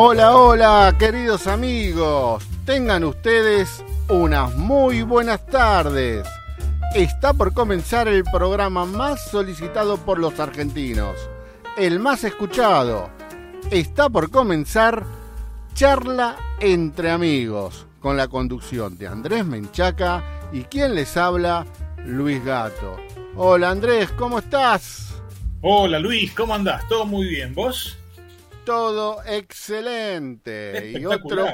Hola, hola, queridos amigos. Tengan ustedes unas muy buenas tardes. Está por comenzar el programa más solicitado por los argentinos, el más escuchado. Está por comenzar Charla entre amigos, con la conducción de Andrés Menchaca y quien les habla, Luis Gato. Hola Andrés, ¿cómo estás? Hola Luis, ¿cómo andás? ¿Todo muy bien? ¿Vos? Todo excelente. Y otro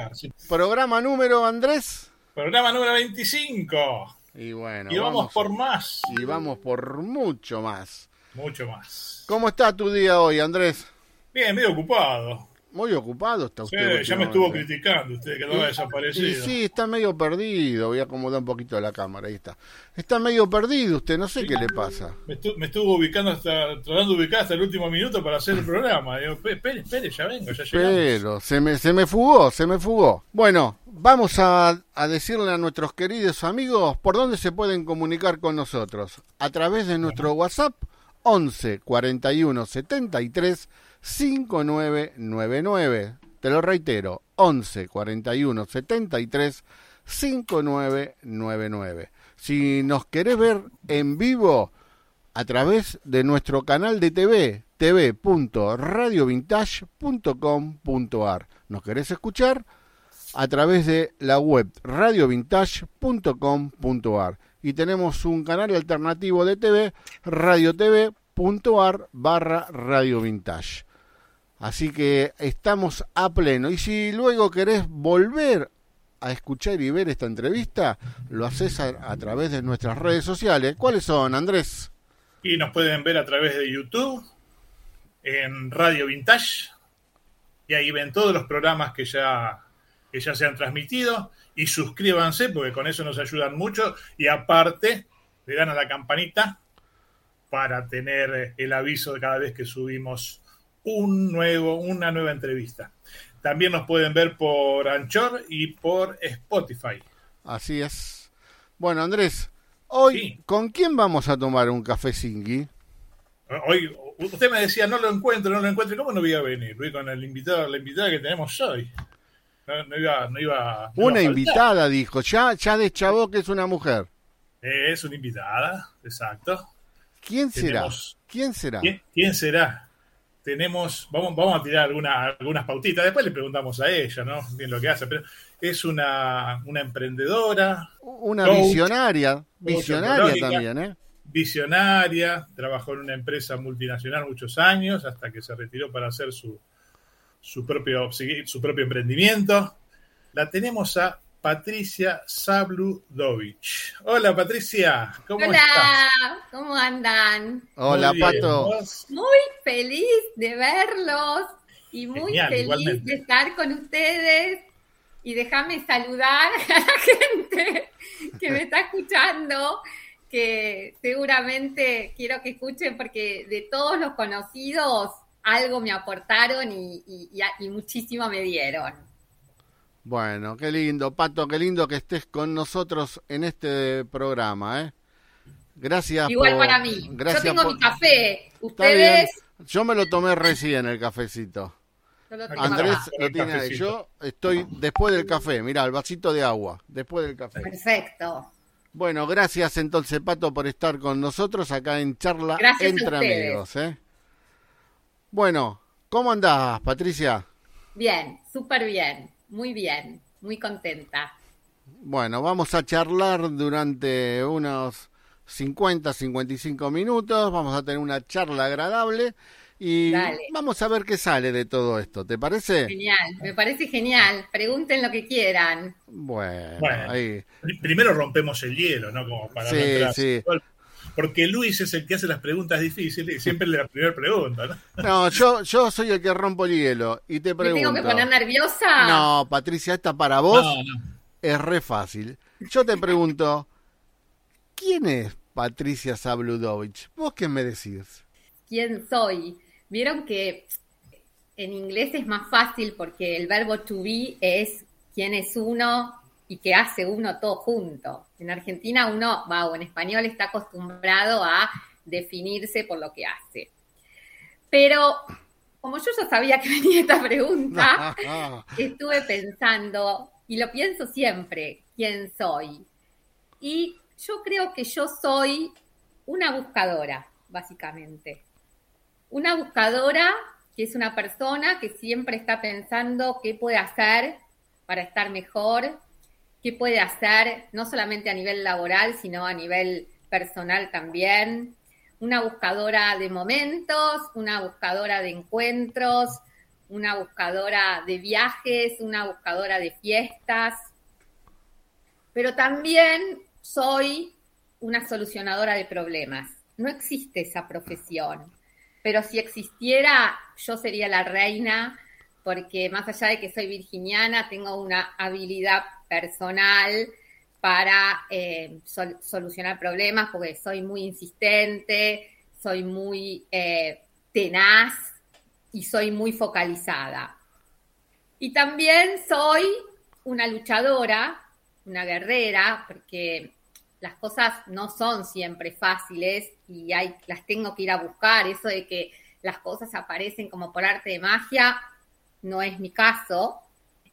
programa número, Andrés. Programa número 25. Y bueno. Y vamos, por más. Y vamos por mucho más. Mucho más. ¿Cómo está tu día hoy, Andrés? Bien, medio ocupado. Muy ocupado está usted. Sí, ya me estuvo criticando usted que no ha desaparecido. sí, está medio perdido. Voy a acomodar un poquito la cámara, ahí está. Está medio perdido usted, no sé qué le pasa. Me, estuvo ubicando hasta, tratando de ubicar hasta el último minuto para hacer el programa. Digo, espere, espere, ya vengo, ya llegamos. Pero se me, se me fugó, se me fugó. Bueno, vamos a, a decirle a nuestros queridos amigos por dónde se pueden comunicar con nosotros. A través de nuestro WhatsApp 11 41 73 5999. Te lo reitero, 11 41 73 5999. Si nos querés ver en vivo a través de nuestro canal de TV, tv.radiovintage.com.ar. ¿Nos querés escuchar? A través de la web radiovintage.com.ar. Y tenemos un canal alternativo de TV, radiotv.ar barra Radio Vintage. Así que estamos a pleno. Y si luego querés volver a escuchar y ver esta entrevista, lo haces a, través de nuestras redes sociales. ¿Cuáles son, Andrés? Y nos pueden ver a través de YouTube, en Radio Vintage, y ahí ven todos los programas que ya, que ya se han transmitido. Y suscríbanse, porque con eso nos ayudan mucho. Y aparte, le dan a la campanita para tener el aviso de cada vez que subimos un nuevo, una nueva entrevista. También nos pueden ver por Anchor y por Spotify. Así es. Bueno, Andrés, hoy, ¿con quién vamos a tomar un café singui? Hoy, usted me decía, no lo encuentro, no lo encuentro. ¿Cómo no voy a venir? Voy con el invitado, la invitada que tenemos hoy. No, iba, no iba, una invitada, dijo. Ya, ya deschavó que es una mujer. Es una invitada, exacto. ¿Quién será? ¿Quién será? ¿Quién será? Tenemos, vamos, vamos a tirar algunas pautitas, después le preguntamos a ella, ¿no? Bien lo que hace, pero es una, una emprendedora. Una visionaria, visionaria también, ¿eh? Visionaria, trabajó en una empresa multinacional muchos años, hasta que se retiró para hacer su, su, propio, su propio emprendimiento. La tenemos a Patricia Sabludovich. Hola Patricia, ¿cómo Hola, ¿cómo andan? Hola Pato. Muy feliz de verlos y muy feliz de estar con ustedes. Y déjame saludar a la gente que me está escuchando, que seguramente quiero que escuchen porque de todos los conocidos algo me aportaron y, y muchísimo me dieron. Bueno, qué lindo, Pato, qué lindo que estés con nosotros en este programa, ¿eh? Gracias Igual para mí. Yo tengo mi café. Ustedes. Yo me lo tomé recién el cafecito. Andrés lo tiene ahí. Yo estoy después del café. Mira, el vasito de agua. Después del café. Perfecto. Bueno, gracias entonces, Pato, por estar con nosotros acá en Charla Entre Amigos. ¿eh? Bueno, ¿cómo andás, Patricia? Bien, súper bien. Muy bien, muy contenta. Bueno, vamos a charlar durante unos 50, 55 minutos, vamos a tener una charla agradable y vamos a ver qué sale de todo esto, ¿te parece? Genial, me parece genial, pregunten lo que quieran. Bueno, ahí. primero rompemos el hielo, ¿no? Como para sí, sí porque Luis es el que hace las preguntas difíciles y siempre le da la primera pregunta, ¿no? No, yo, yo soy el que rompo el hielo y te pregunto. ¿Me tengo que poner nerviosa? No, Patricia, esta para vos es re fácil. Yo te pregunto, ¿quién es Patricia Sabludovich? ¿Vos qué me decís? ¿Quién soy? Vieron que en inglés es más fácil porque el verbo to be es quién es uno, y que hace uno todo junto. En Argentina uno, va, o en español está acostumbrado a definirse por lo que hace. Pero como yo ya sabía que venía esta pregunta, estuve pensando, y lo pienso siempre, ¿quién soy? Y yo creo que yo soy una buscadora, básicamente. Una buscadora que es una persona que siempre está pensando qué puede hacer para estar mejor, qué puede hacer no solamente a nivel laboral, sino a nivel personal también. Una buscadora de momentos, una buscadora de encuentros, una buscadora de viajes, una buscadora de fiestas, pero también soy una solucionadora de problemas. No existe esa profesión, pero si existiera, yo sería la reina, porque más allá de que soy virginiana, tengo una habilidad personal para eh, solucionar problemas, porque soy muy insistente, soy muy eh, tenaz y soy muy focalizada. Y también soy una luchadora, una guerrera, porque las cosas no son siempre fáciles y hay, las tengo que ir a buscar. Eso de que las cosas aparecen como por arte de magia no es mi caso.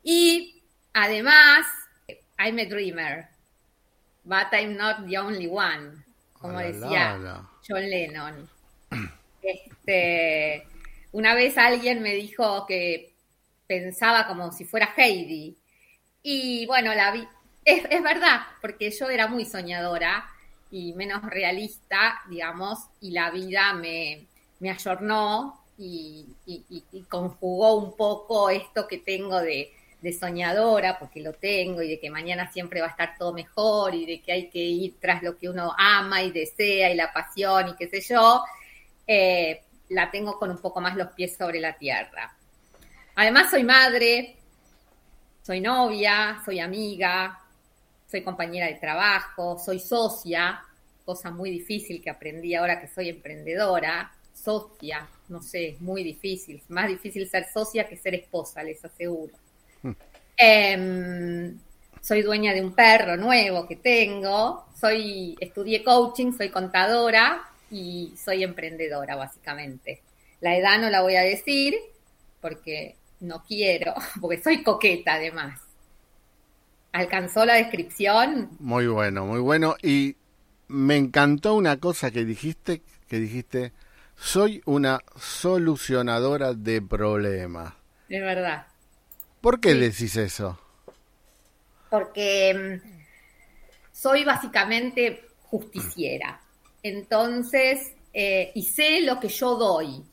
Y además, I'm a dreamer, but I'm not the only one, como decía John Lennon. Este, una vez alguien me dijo que pensaba como si fuera Heidi. Y bueno, la vi, es, verdad, porque yo era muy soñadora y menos realista, digamos, y la vida me, me ayornó y, conjugó un poco esto que tengo de, de, soñadora, porque lo tengo, y de que mañana siempre va a estar todo mejor, y de que hay que ir tras lo que uno ama y desea, y la pasión, y qué sé yo, eh, la tengo con un poco más los pies sobre la tierra. Además soy madre, soy novia, soy amiga, soy compañera de trabajo, soy socia, cosa muy difícil que aprendí ahora que soy emprendedora, socia, no sé, es muy difícil, más difícil ser socia que ser esposa, les aseguro. Em, soy dueña de un perro nuevo que tengo, soy, estudié coaching, soy contadora y soy emprendedora, básicamente. La edad no la voy a decir porque no quiero, porque soy coqueta además. ¿Alcanzó la descripción? Muy bueno, muy bueno. Y me encantó una cosa que dijiste, que dijiste, soy una solucionadora de problemas. De verdad. ¿Por qué decís eso? Porque mm, soy básicamente justiciera. Entonces, eh, y sé lo que yo doy.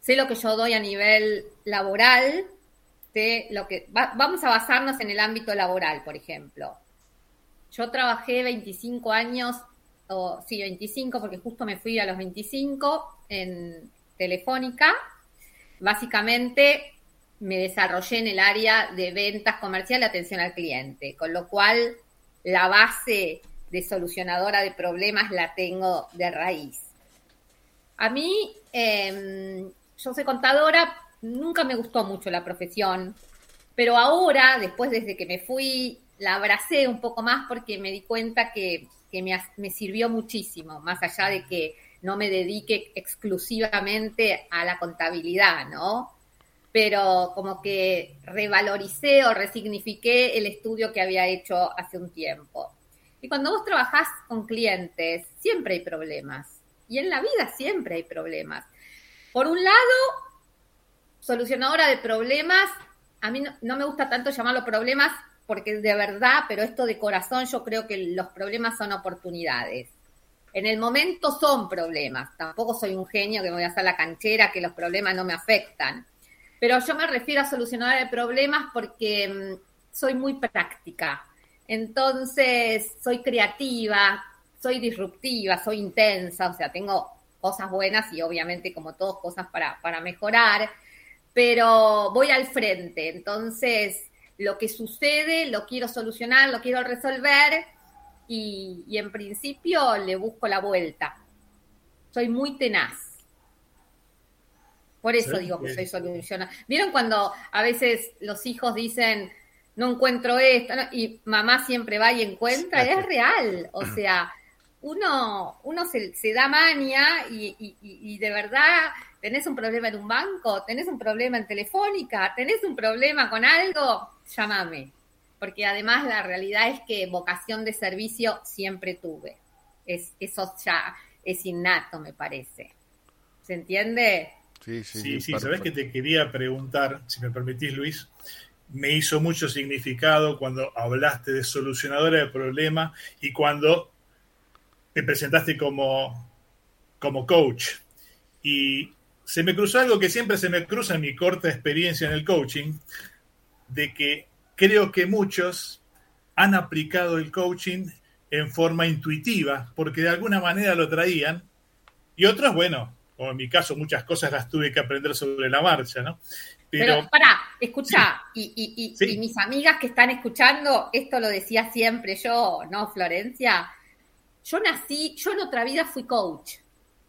Sé lo que yo doy a nivel laboral, lo que vamos a basarnos en el ámbito laboral, por ejemplo. Yo trabajé 25 años, o sí, 25, porque justo me fui a los 25 en Telefónica. Básicamente me desarrollé en el área de ventas comerciales y atención al cliente, con lo cual la base de solucionadora de problemas la tengo de raíz. A mí, em, yo soy contadora, nunca me gustó mucho la profesión, pero ahora, después desde que me fui, la abracé un poco más porque me di cuenta que, me, sirvió muchísimo, más allá de que no me dedique exclusivamente a la contabilidad, ¿no? Pero como que revaloricé o resignifiqué el estudio que había hecho hace un tiempo. Y cuando vos trabajás con clientes, siempre hay problemas. Y en la vida siempre hay problemas. Por un lado, solucionadora de problemas, a mí no, me gusta tanto llamarlo problemas porque de verdad, pero esto de corazón, yo creo que los problemas son oportunidades. En el momento son problemas, tampoco soy un genio que me voy a hacer la canchera, que los problemas no me afectan. Pero yo me refiero a solucionar problemas porque mm, soy muy práctica. Entonces, soy creativa, soy disruptiva, soy intensa, o sea, tengo cosas buenas y obviamente como todos cosas para, para mejorar pero voy al frente. Entonces, lo que sucede lo quiero solucionar, lo quiero resolver y, en principio le busco la vuelta. Soy muy tenaz. Por eso digo que soy solucionada. ¿Vieron cuando a veces los hijos dicen, no encuentro esto, y mamá siempre va y encuentra? Es real. O sea, uno, uno se, da maña y, de verdad tenés un problema en un banco, tenés un problema en Telefónica, tenés un problema con algo, llámame. Porque además la realidad es que vocación de servicio siempre tuve. Es, eso ya es innato, me parece. ¿Se entiende? Sí, sí, sí. sí ¿Sabes que te quería preguntar, si me permitís, Luis? Me hizo mucho significado cuando hablaste de solucionadora de problemas y cuando te presentaste como, como coach. Y se me cruzó algo que siempre se me cruza en mi corta experiencia en el coaching, de que creo que muchos han aplicado el coaching en forma intuitiva, porque de alguna manera lo traían, y otros, bueno, como en mi caso, muchas cosas las tuve que aprender sobre la marcha, ¿no? Pero, para, escucha, y, y, mis amigas que están escuchando, esto lo decía siempre yo, ¿no, Florencia? Yo nací, yo en otra vida fui coach,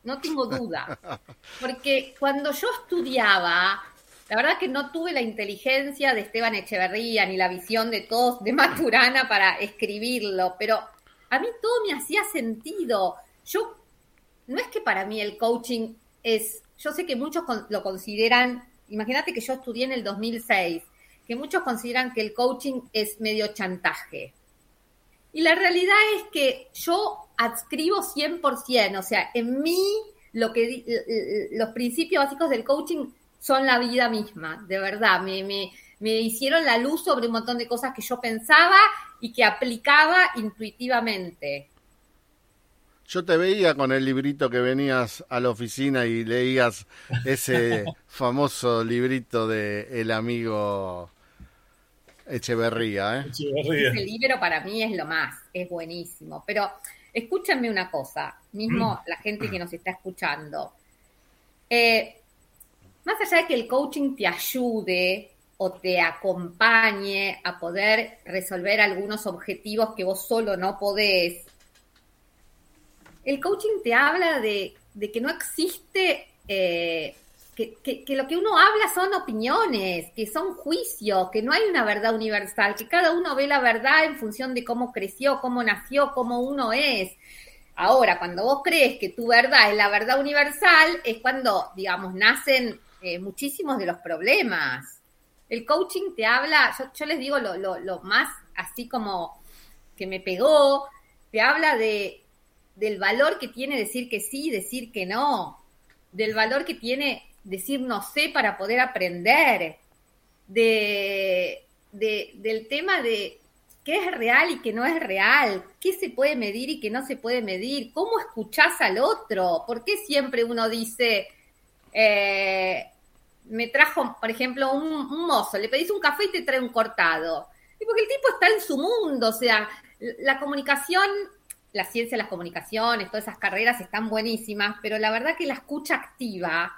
no tengo duda. Porque cuando yo estudiaba, la verdad que no tuve la inteligencia de Esteban Echeverría ni la visión de todos de Maturana para escribirlo, pero a mí todo me hacía sentido. Yo, no es que para mí el coaching es, yo sé que muchos lo consideran, imagínate que yo estudié en el 2006, que muchos consideran que el coaching es medio chantaje. Y la realidad es que yo adscribo 100%, o sea, en mí lo que los principios básicos del coaching son la vida misma, de verdad, me, me, me hicieron la luz sobre un montón de cosas que yo pensaba y que aplicaba intuitivamente. Yo te veía con el librito que venías a la oficina y leías ese famoso librito de El amigo Echeverría. ¿eh? Ese libro para mí es lo más, es buenísimo. Pero escúchenme una cosa, mismo mm. la gente que nos está escuchando. Eh, más allá de que el coaching te ayude o te acompañe a poder resolver algunos objetivos que vos solo no podés, el coaching te habla de, que no existe, eh, que, lo que uno habla son opiniones, que son juicios, que no hay una verdad universal, que cada uno ve la verdad en función de cómo creció, cómo nació, cómo uno es. Ahora, cuando vos crees que tu verdad es la verdad universal, es cuando, digamos, nacen eh, muchísimos de los problemas. El coaching te habla, yo, les digo lo, más así como que me pegó, te habla de, del valor que tiene decir que sí, decir que no, del valor que tiene decir no sé para poder aprender, de, del tema de qué es real y qué no es real, qué se puede medir y qué no se puede medir, cómo escuchás al otro, por qué siempre uno dice, eh, me trajo, por ejemplo, un, mozo, le pedís un café y te trae un cortado. Y porque el tipo está en su mundo, o sea, la comunicación, la ciencia las comunicaciones, todas esas carreras están buenísimas, pero la verdad que la escucha activa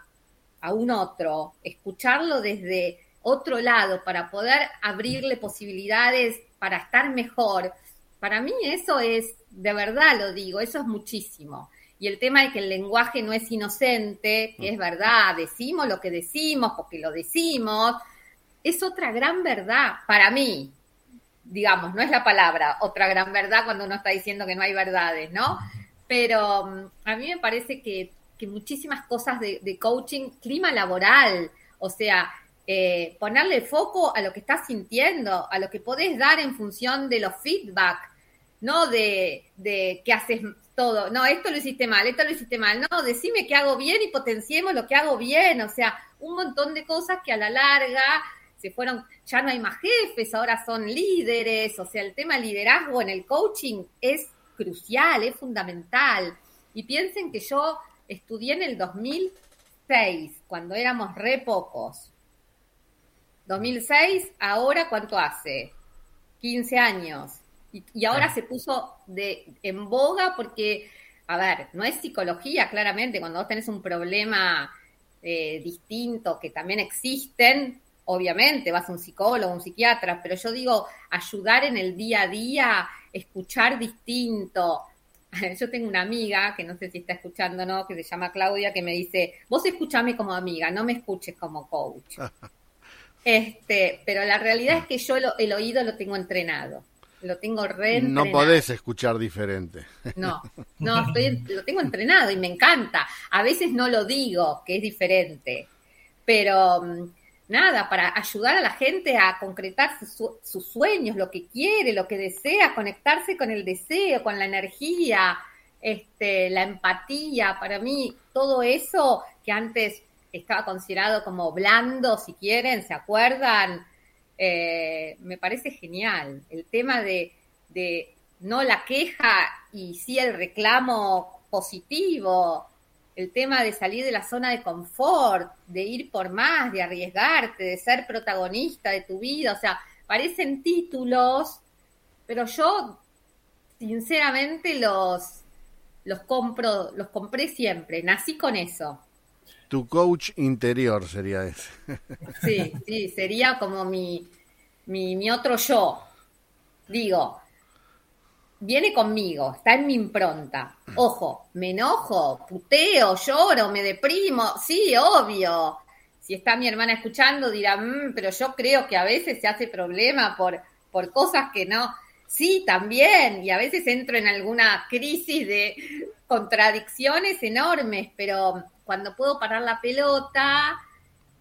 a un otro, escucharlo desde otro lado para poder abrirle posibilidades para estar mejor, para mí eso es, de verdad lo digo, eso es muchísimo. Y el tema de que el lenguaje no es inocente, que es verdad, decimos lo que decimos porque lo decimos, es otra gran verdad para mí. Digamos, no es la palabra, otra gran verdad cuando uno está diciendo que no hay verdades, ¿no? Pero mm, a mí me parece que, muchísimas cosas de, coaching, clima laboral, o sea, eh, ponerle foco a lo que estás sintiendo, a lo que podés dar en función de los feedback, no de, de qué haces todo. No, esto lo hiciste mal, esto lo hiciste mal. No, decime que hago bien y potenciemos lo que hago bien. O sea, un montón de cosas que a la larga se fueron, ya no hay más jefes, ahora son líderes. O sea, el tema liderazgo en el coaching es crucial, es fundamental. Y piensen que yo estudié en el 2006, cuando éramos re pocos. 2006, ahora cuánto hace? 15 años. Y, ahora se puso de, en boga porque, a ver, no es psicología, claramente, cuando vos tenés un problema eh, distinto que también existen, obviamente vas a un psicólogo, un psiquiatra, pero yo digo, ayudar en el día a día, escuchar distinto. Yo tengo una amiga, que no sé si está escuchando no, que se llama Claudia, que me dice, vos escuchame como amiga, no me escuches como coach. Este, pero la realidad es que yo el oído lo tengo entrenado lo tengo re No podés escuchar diferente. No, no, lo tengo entrenado y me encanta. A veces no lo digo, que es diferente, pero mm, nada, para ayudar a la gente a concretar sus sueños, lo que quiere, lo que desea, conectarse con el deseo, con la energía, este, la empatía, para mí todo eso que antes estaba considerado como blando, si quieren, ¿se acuerdan? Eh, me parece genial. El tema de, no la queja y sí el reclamo positivo, el tema de salir de la zona de confort, de ir por más, de arriesgarte, de ser protagonista de tu vida, o sea, parecen títulos, pero yo sinceramente los los compro, los compré siempre, nací con eso. Tu coach interior sería ese. Sí, sí, sería como mi, mi, mi otro yo. Digo, viene conmigo, está en mi impronta. Ojo, me enojo, puteo, lloro, me deprimo, sí, obvio. Si está mi hermana escuchando, dirá, mm, pero yo creo que a veces se hace problema por, por cosas que no. Sí, también, y a veces entro en alguna crisis de contradicciones enormes, pero cuando puedo parar la pelota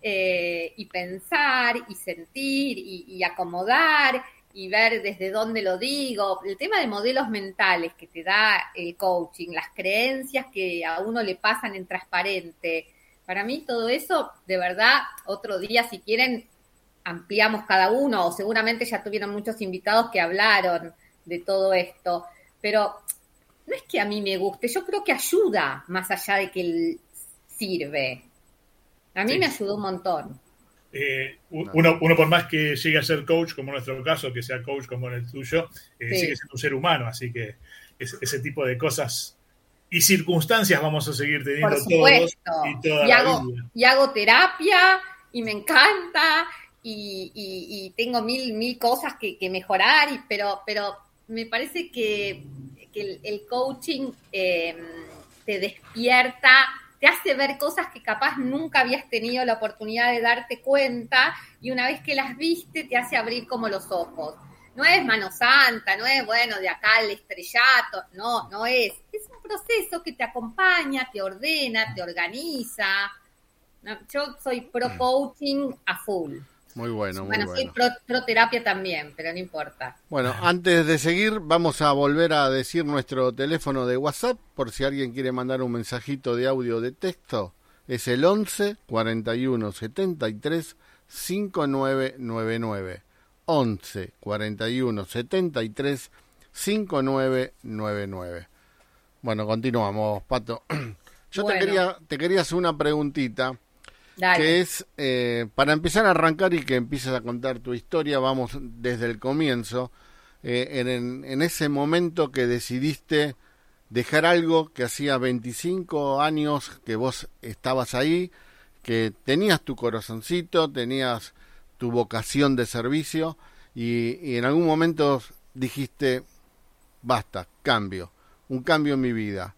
eh, y pensar y sentir y, acomodar y ver desde dónde lo digo, el tema de modelos mentales que te da el coaching, las creencias que a uno le pasan en transparente, para mí todo eso, de verdad, otro día si quieren ampliamos cada uno, o seguramente ya tuvieron muchos invitados que hablaron de todo esto, pero no es que a mí me guste, yo creo que ayuda más allá de que sirve. A mí me ayudó un montón. Eh, uno, uno, por más que llegue a ser coach, como en nuestro caso, que sea coach como en el tuyo, eh, sigue siendo un ser humano, así que ese, tipo de cosas y circunstancias vamos a seguir teniendo todos y, y hago, y hago terapia y me encanta y, tengo mil, mil cosas que, mejorar, y, pero, pero me parece que, el, coaching em, te despierta, te hace ver cosas que capaz nunca habías tenido la oportunidad de darte cuenta y una vez que las viste te hace abrir como los ojos. No es mano santa, no es bueno de acá el estrellato, no, no es. Es un proceso que te acompaña, te ordena, te organiza. Yo soy pro mm. coaching a full. Muy bueno, muy bueno. Bueno, soy pro, terapia también, pero no importa. Bueno, antes de seguir, vamos a volver a decir nuestro teléfono de WhatsApp, por si alguien quiere mandar un mensajito de audio de texto. Es el 11 41 73 5999. 11 41 73 5999. Bueno, continuamos, Pato. Yo te quería te quería hacer una preguntita que es, eh, para empezar a arrancar y que empieces a contar tu historia, vamos desde el comienzo, eh, en, en, ese momento que decidiste dejar algo que hacía 25 años que vos estabas ahí, que tenías tu corazoncito, tenías tu vocación de servicio y, y en algún momento dijiste, basta, cambio, un cambio en mi vida.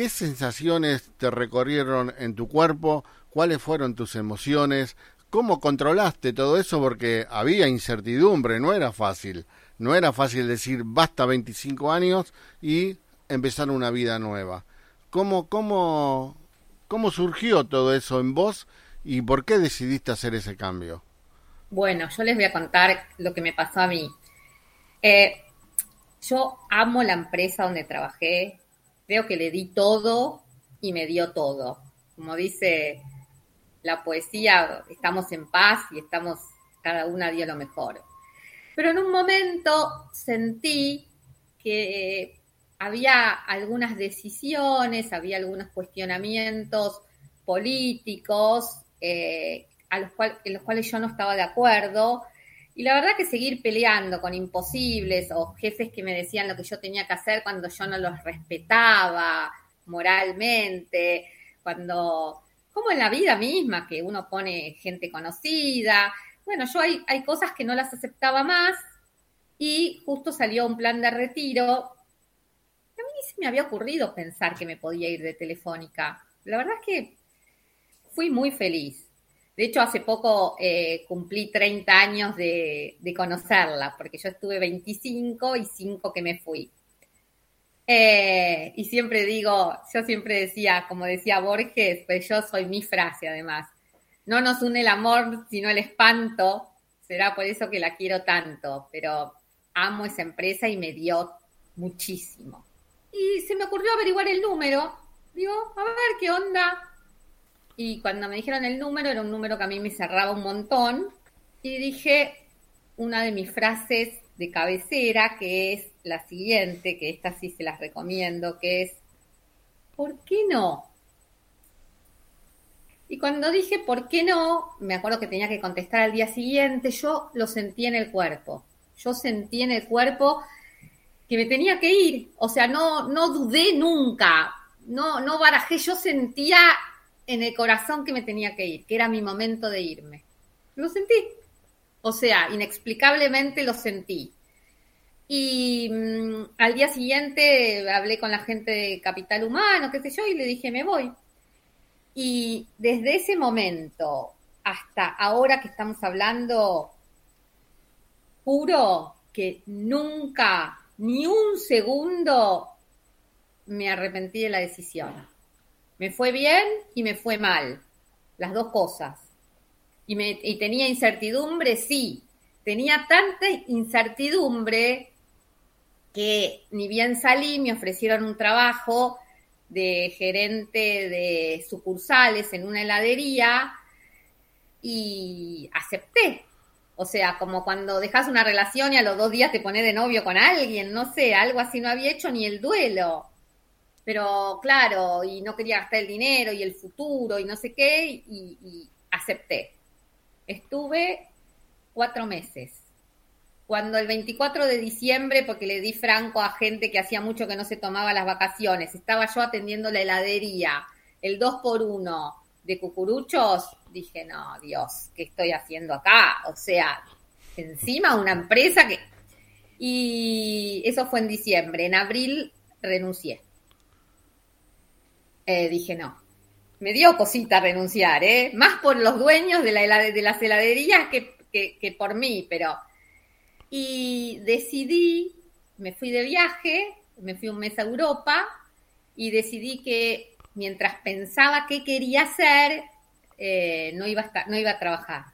¿Qué sensaciones te recorrieron en tu cuerpo? cuáles fueron tus emociones, cómo controlaste todo eso, porque había incertidumbre, no era fácil. No era fácil decir basta 25 años y empezar una vida nueva. ¿Cómo, cómo, cómo surgió todo eso en vos y por qué decidiste hacer ese cambio? Bueno, yo les voy a contar lo que me pasó a mí. Eh, yo amo la empresa donde trabajé, creo que le di todo y me dio todo. Como dice la poesía, estamos en paz y estamos, cada una dio lo mejor. Pero en un momento sentí que había algunas decisiones, había algunos cuestionamientos políticos eh, en los cuales yo no estaba de acuerdo. Y la verdad que seguir peleando con imposibles o jefes que me decían lo que yo tenía que hacer cuando yo no los respetaba moralmente, cuando como en la vida misma, que uno pone gente conocida. Bueno, yo hay, hay cosas que no las aceptaba más y justo salió un plan de retiro. A mí se me había ocurrido pensar que me podía ir de Telefónica. La verdad es que fui muy feliz. De hecho, hace poco eh, cumplí 30 años de, conocerla, porque yo estuve 25 y 5 que me fui. Eh, y siempre digo, yo siempre decía, como decía Borges, pues yo soy mi frase además, no nos une el amor, sino el espanto, será por eso que la quiero tanto, pero amo esa empresa y me dio muchísimo. Y se me ocurrió averiguar el número, digo, a ver qué onda, y cuando me dijeron el número, era un número que a mí me cerraba un montón. Y dije una de mis frases de cabecera, que es la siguiente, que esta sí se las recomiendo, que es, ¿por qué no? Y cuando dije, ¿por qué no? Me acuerdo que tenía que contestar al día siguiente, yo lo sentí en el cuerpo. Yo sentí en el cuerpo que me tenía que ir. O sea, no, no dudé nunca, no, no barajé, yo sentía en el corazón que me tenía que ir, que era mi momento de irme. Lo sentí. O sea, inexplicablemente lo sentí. Y mm, al día siguiente hablé con la gente de Capital Humano, qué sé yo, y le dije, me voy. Y desde ese momento hasta ahora que estamos hablando, juro que nunca, ni un segundo, me arrepentí de la decisión. Me fue bien y me fue mal, las dos cosas. Y, me, tenía incertidumbre, sí. Tenía tanta incertidumbre que ni bien salí, me ofrecieron un trabajo de gerente de sucursales en una heladería y acepté. O sea, como cuando dejas una relación y a los dos días te pones de novio con alguien, no sé, algo así no había hecho ni el duelo. Pero claro, y no quería gastar el dinero y el futuro y no sé qué, y, acepté. Estuve cuatro meses. Cuando el 24 de diciembre, porque le di franco a gente que hacía mucho que no se tomaba las vacaciones, estaba yo atendiendo la heladería, el 2 por 1 de cucuruchos, dije, no, Dios, ¿qué estoy haciendo acá? O sea, encima una empresa que... Y eso fue en diciembre. En abril renuncié. Eh, dije no. Me dio cosita renunciar, ¿eh? Más por los dueños de, la de las heladerías que, por mí, pero... Y decidí, me fui de viaje, me fui un mes a Europa y decidí que mientras pensaba qué quería hacer, eh, no, iba a no iba a trabajar.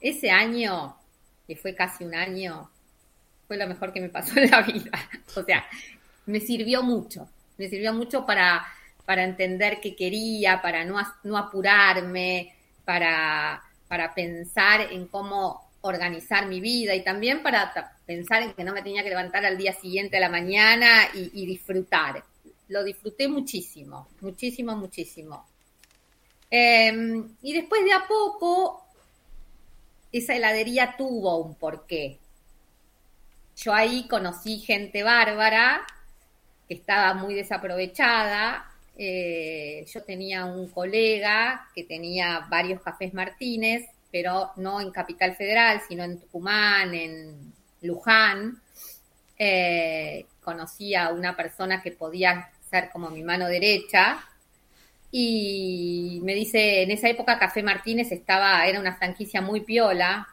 Ese año, que fue casi un año, fue lo mejor que me pasó en la vida. O sea, me sirvió mucho me sirvió mucho para, para entender qué quería, para no, no apurarme, para, para pensar en cómo organizar mi vida y también para pensar en que no me tenía que levantar al día siguiente a la mañana y, disfrutar. Lo disfruté muchísimo, muchísimo, muchísimo. Em, y después de a poco, esa heladería tuvo un porqué. Yo ahí conocí gente bárbara que estaba muy desaprovechada. Eh, yo tenía un colega que tenía varios cafés Martínez, pero no en Capital Federal, sino en Tucumán, en Luján. Eh, conocí a una persona que podía ser como mi mano derecha y me dice, en esa época Café Martínez estaba, era una franquicia muy piola.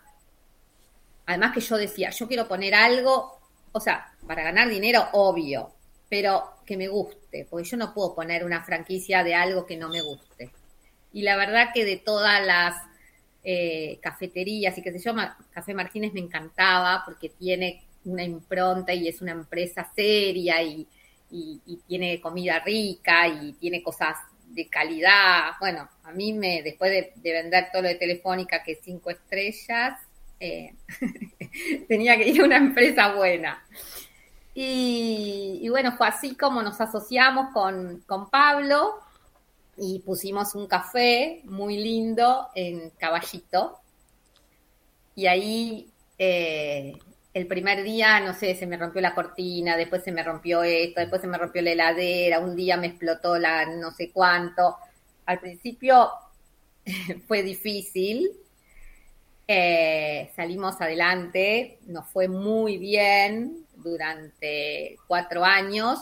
Además que yo decía, yo quiero poner algo, o sea, para ganar dinero, obvio, pero que me guste, porque yo no puedo poner una franquicia de algo que no me guste. Y la verdad que de todas las eh, cafeterías y que se llama Café Martínez me encantaba porque tiene una impronta y es una empresa seria y, tiene comida rica y tiene cosas de calidad. Bueno, a mí me, después de, vender todo lo de Telefónica, que cinco estrellas, eh, tenía que ir a una empresa buena. Y, bueno, fue así como nos asociamos con, Pablo y pusimos un café muy lindo en Caballito. Y ahí eh, el primer día, no sé, se me rompió la cortina, después se me rompió esto, después se me rompió la heladera, un día me explotó la no sé cuánto. Al principio fue difícil, eh, salimos adelante, nos fue muy bien, durante cuatro años,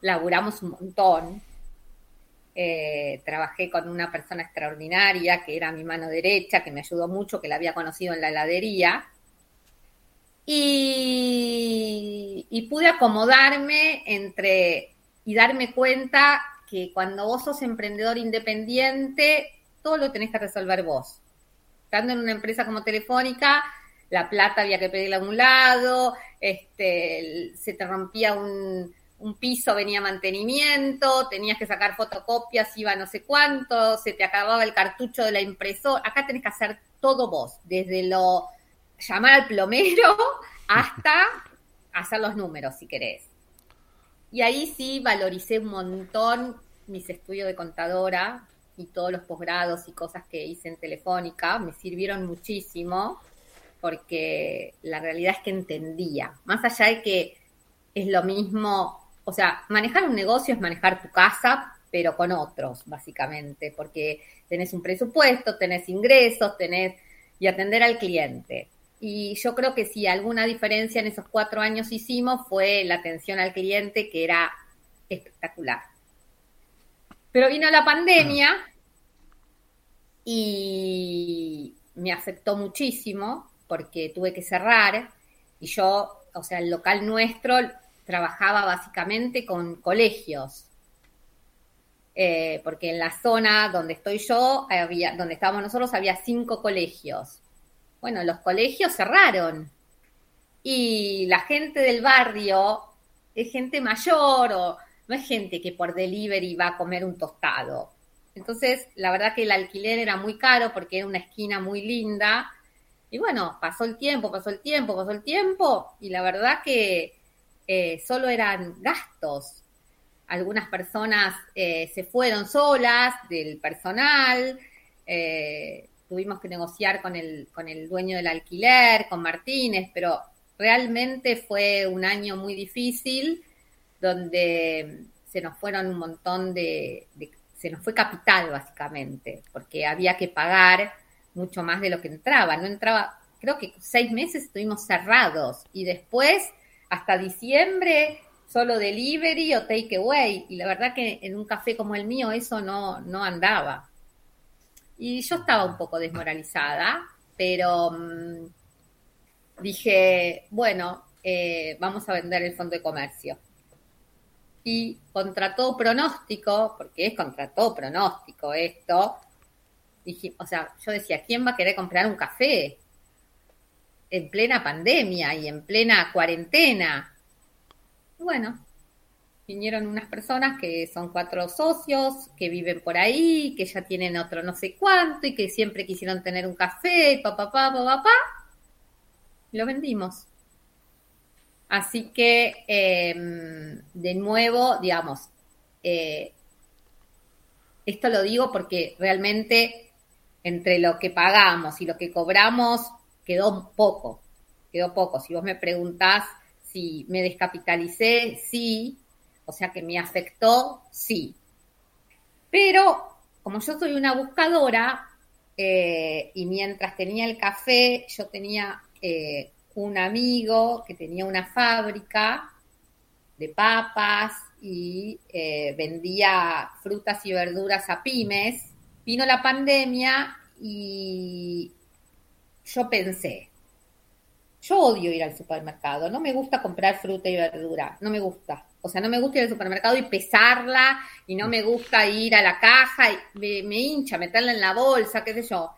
laburamos un montón. Eh, trabajé con una persona extraordinaria que era mi mano derecha, que me ayudó mucho, que la había conocido en la heladería. Y, y pude acomodarme entre y darme cuenta que cuando vos sos emprendedor independiente, todo lo tenés que resolver vos. Estando en una empresa como Telefónica, la plata había que pedirla a un lado, este, se te rompía un, un piso, venía mantenimiento, tenías que sacar fotocopias, iba no sé cuánto, se te acababa el cartucho de la impresora. Acá tenés que hacer todo vos, desde lo llamar al plomero hasta hacer los números, si querés. Y ahí sí valoricé un montón mis estudios de contadora y todos los posgrados y cosas que hice en Telefónica. Me sirvieron muchísimo porque la realidad es que entendía. Más allá de que es lo mismo, o sea, manejar un negocio es manejar tu casa, pero con otros, básicamente, porque tenés un presupuesto, tenés ingresos, tenés y atender al cliente. Y yo creo que sí, alguna diferencia en esos cuatro años hicimos fue la atención al cliente, que era espectacular. Pero vino la pandemia y me afectó muchísimo porque tuve que cerrar y yo, o sea, el local nuestro trabajaba básicamente con colegios. Eh, porque en la zona donde estoy yo, había, donde estábamos nosotros, había cinco colegios bueno, los colegios cerraron y la gente del barrio es gente mayor o no es gente que por delivery va a comer un tostado. Entonces, la verdad que el alquiler era muy caro porque era una esquina muy linda. Y bueno, pasó el tiempo, pasó el tiempo, pasó el tiempo y la verdad que eh, solo eran gastos. Algunas personas eh, se fueron solas del personal, eh, tuvimos que negociar con el, con el dueño del alquiler, con Martínez, pero realmente fue un año muy difícil donde se nos fueron un montón de, se nos fue capital básicamente, porque había que pagar mucho más de lo que entraba. No entraba, creo que seis meses estuvimos cerrados y después hasta diciembre solo delivery o take away. Y la verdad que en un café como el mío eso no, no andaba. Y yo estaba un poco desmoralizada, pero mm, dije, bueno, eh, vamos a vender el fondo de comercio. Y contra todo pronóstico, porque es contra todo pronóstico esto, o sea, yo decía, ¿quién va a querer comprar un café? En plena pandemia y en plena cuarentena. Bueno, vinieron unas personas que son cuatro socios, que viven por ahí, que ya tienen otro no sé cuánto y que siempre quisieron tener un café, papá, papá, papá, lo vendimos. Así que, em, de nuevo, digamos, eh, esto lo digo porque realmente entre lo que pagamos y lo que cobramos quedó poco, quedó poco. Si vos me preguntás si me descapitalicé, sí, o sea que me afectó, sí. Pero como yo soy una buscadora eh, y mientras tenía el café, yo tenía eh, un amigo que tenía una fábrica de papas y eh, vendía frutas y verduras a pymes. Vino la pandemia y yo pensé, yo odio ir al supermercado, no me gusta comprar fruta y verdura, no me gusta. O sea, no me gusta ir al supermercado y pesarla, y no me gusta ir a la caja, y me, hincha meterla en la bolsa, qué sé yo.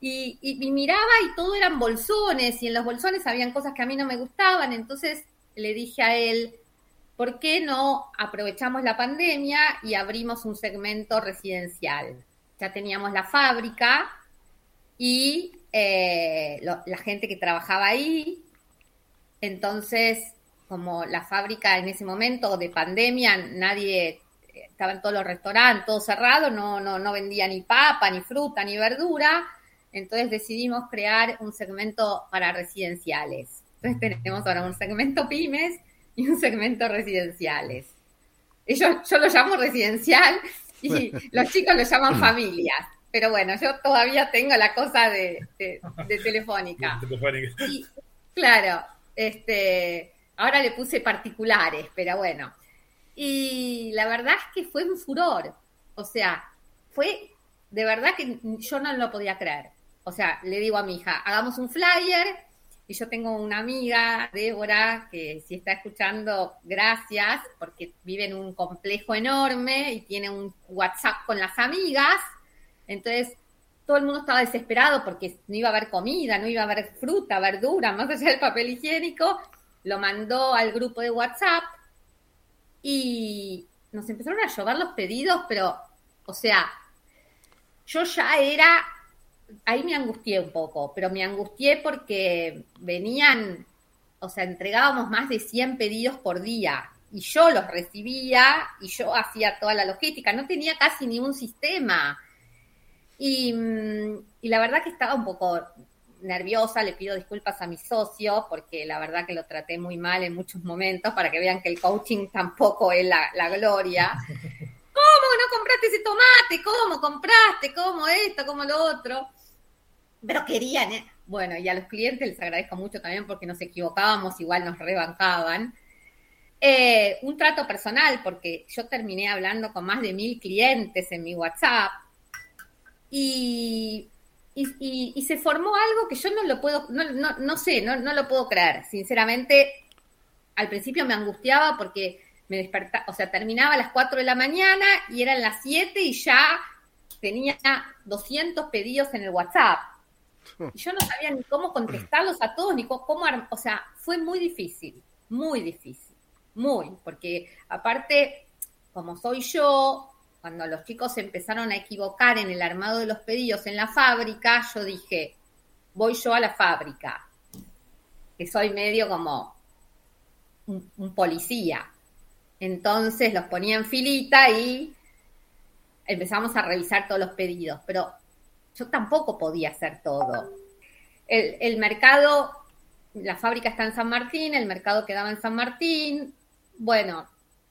Y, y, miraba y todo eran bolsones, y en los bolsones habían cosas que a mí no me gustaban, entonces le dije a él, ¿por qué no aprovechamos la pandemia y abrimos un segmento residencial? Ya teníamos la fábrica y eh, la gente que trabajaba ahí. Entonces, como la fábrica en ese momento de pandemia, nadie, estaban todos los restaurantes, todo cerrado, no, no, no vendía ni papa, ni fruta, ni verdura. Entonces decidimos crear un segmento para residenciales. Entonces tenemos ahora un segmento pymes y un segmento residenciales. Yo, yo lo llamo residencial y los chicos lo llaman familias. Pero bueno, yo todavía tengo la cosa de, telefónica. claro, este, ahora le puse particulares, pero bueno. Y la verdad es que fue un furor, O sea, fue de verdad que yo no lo podía creer. O sea, le digo a mi hija, hagamos un flyer. Y yo tengo una amiga, Débora, que si está escuchando, gracias, porque vive en un complejo enorme y tiene un WhatsApp con las amigas. Entonces, todo el mundo estaba desesperado porque no iba a haber comida, no iba a haber fruta, verdura, más allá del papel higiénico. Lo mandó al grupo de WhatsApp y nos empezaron a llover los pedidos, pero, o sea, yo ya era, ahí me angustié un poco, pero me angustié porque venían, o sea, entregábamos más de 100 pedidos por día y yo los recibía y yo hacía toda la logística, no tenía casi ni un sistema. Y, y la verdad que estaba un poco nerviosa, le pido disculpas a mi socio porque la verdad que lo traté muy mal en muchos momentos para que vean que el coaching tampoco es la, gloria. ¿Cómo no compraste ese tomate? ¿Cómo compraste? ¿Cómo esto? ¿Cómo lo otro? Pero querían, ¿eh? Bueno, y a los clientes les agradezco mucho también porque nos equivocábamos, igual nos rebancaban. Eh, un trato personal, porque yo terminé hablando con más de mil clientes en mi WhatsApp. Y y, se formó algo que yo no lo puedo, no, no, no sé, no, no, lo puedo creer. Sinceramente, al principio me angustiaba porque me despertaba, o sea, terminaba a las 4 de la mañana y eran las 7 y ya tenía 200 pedidos en el WhatsApp. Y yo no sabía ni cómo contestarlos a todos, ni cómo, o sea, fue muy difícil, muy difícil, muy, porque aparte, como soy yo, cuando los chicos empezaron a equivocar en el armado de los pedidos en la fábrica, yo dije, voy yo a la fábrica, que soy medio como un, policía. Entonces los ponía en filita y empezamos a revisar todos los pedidos, pero yo tampoco podía hacer todo. El, mercado, la fábrica está en San Martín, el mercado quedaba en San Martín. Bueno,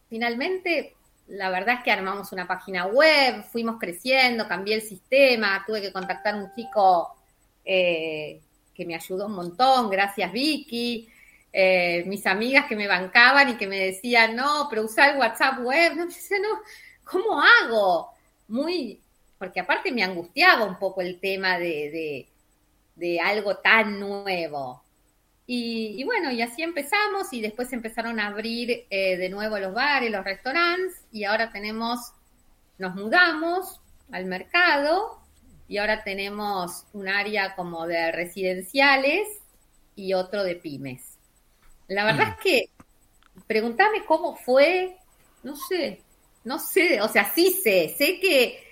finalmente la verdad es que armamos una página web, fuimos creciendo, cambié el sistema, tuve que contactar a un chico eh, que me ayudó un montón, gracias Vicky, eh, mis amigas que me bancaban y que me decían, no, pero usa el WhatsApp web, no, no, ¿cómo hago? Muy, porque aparte me angustiaba un poco el tema de, de algo tan nuevo. Y, bueno, y así empezamos y después empezaron a abrir eh, de nuevo los bares, los restaurantes y ahora tenemos, nos mudamos al mercado y ahora tenemos un área como de residenciales y otro de pymes. La verdad es que, pregúntame cómo fue, no sé, no sé, o sea, sí sé, sé que,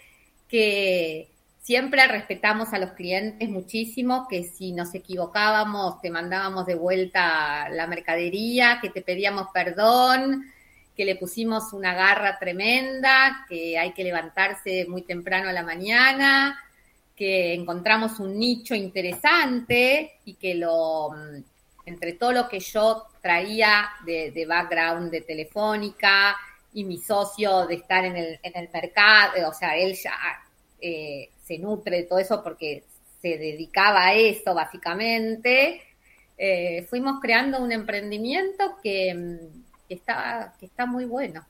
que Siempre respetamos a los clientes muchísimo, que si nos equivocábamos te mandábamos de vuelta la mercadería, que te pedíamos perdón, que le pusimos una garra tremenda, que hay que levantarse muy temprano a la mañana, que encontramos un nicho interesante y que lo, mm, entre todo lo que yo traía de, background de Telefónica y mi socio de estar en el, en el mercado, o sea, él ya eh, se nutre de todo eso porque se dedicaba a eso básicamente. Eh, fuimos creando un emprendimiento que, mm, está, que está muy bueno.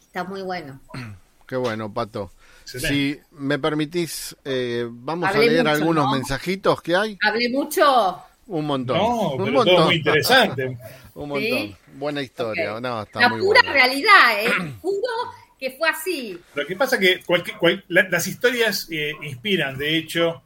Está muy bueno. Qué bueno, Pato. Si me permitís, eh, vamos a leer algunos mensajitos que hay. Hablé mucho. Un montón. No, un montón. muy interesante. un montón. Buena historia. La pura realidad, ¿eh? que fue así. Lo que pasa es que las historias eh, inspiran, de hecho,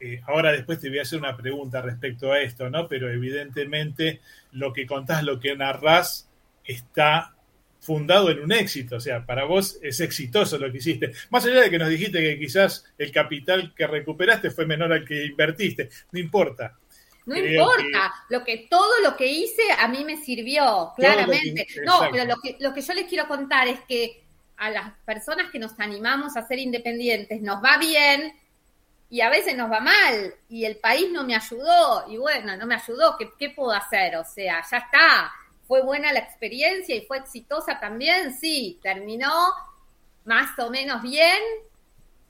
eh, ahora después te voy a hacer una pregunta respecto a esto, ¿no? Pero evidentemente lo que contás, lo que narrás, está fundado en un éxito, o sea, para vos es exitoso lo que hiciste. Más allá de que nos dijiste que quizás el capital que recuperaste fue menor al que invertiste, no importa. No importa, lo que todo lo que hice a mí me sirvió, claramente. no, pero lo que, lo que yo les quiero contar es que a las personas que nos animamos a ser independientes nos va bien y a veces nos va mal y el país no me ayudó y bueno, no me ayudó, ¿qué, qué puedo hacer? O sea, ya está, fue buena la experiencia y fue exitosa también, sí, terminó más o menos bien,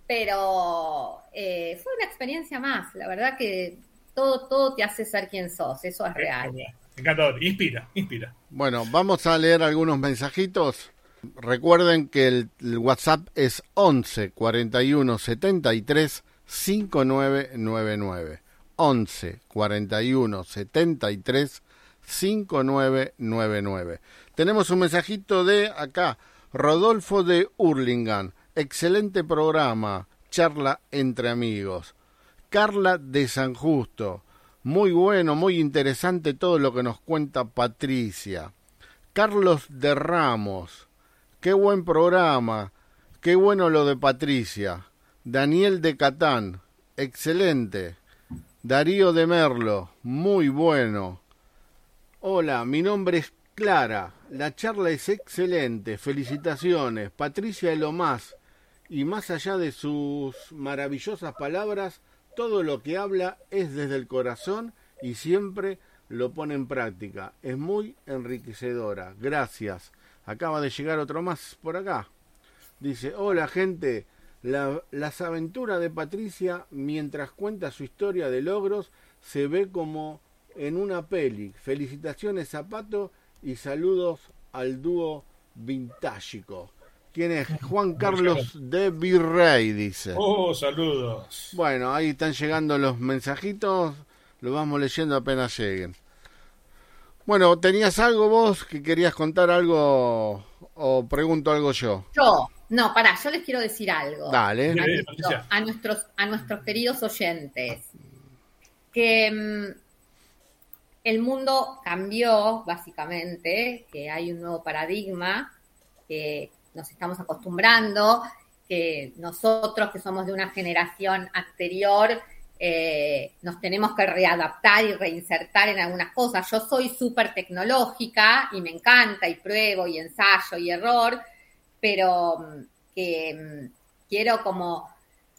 pero eh, fue una experiencia más, la verdad que todo, todo te hace ser quien sos, eso es real. Encantador, inspira, inspira. Bueno, vamos a leer algunos mensajitos Recuerden que el, WhatsApp es 11 41 73 5999. 11 41 73 5999. Tenemos un mensajito de acá, Rodolfo de Hurlingham. Excelente programa, charla entre amigos. Carla de San Justo. Muy bueno, muy interesante todo lo que nos cuenta Patricia. Carlos de Ramos. Qué buen programa. Qué bueno lo de Patricia. Daniel de Catán. Excelente. Darío de Merlo. Muy bueno. Hola, mi nombre es Clara. La charla es excelente. Felicitaciones. Patricia es lo más. Y más allá de sus maravillosas palabras, todo lo que habla es desde el corazón y siempre lo pone en práctica. Es muy enriquecedora. Gracias. Acaba de llegar otro más por acá. Dice, hola gente, las aventuras de Patricia mientras cuenta su historia de logros se ve como en una peli. Felicitaciones Zapato y saludos al dúo vintágico. ¿Quién es? Juan Carlos de Virrey, dice. Oh, saludos. Bueno, ahí están llegando los mensajitos. Los vamos leyendo apenas lleguen. Bueno, ¿tenías algo vos que querías contar algo o pregunto algo yo? Yo, no, pará, yo les quiero decir algo. Dale. A, nuestros, a nuestros queridos oyentes. Que mm, el mundo cambió, básicamente, que hay un nuevo paradigma, que nos estamos acostumbrando, que nosotros que somos de una generación anterior, eh, nos tenemos que readaptar y reinsertar en algunas cosas. Yo soy súper tecnológica y me encanta y pruebo y ensayo y error, pero mm, que mm, quiero como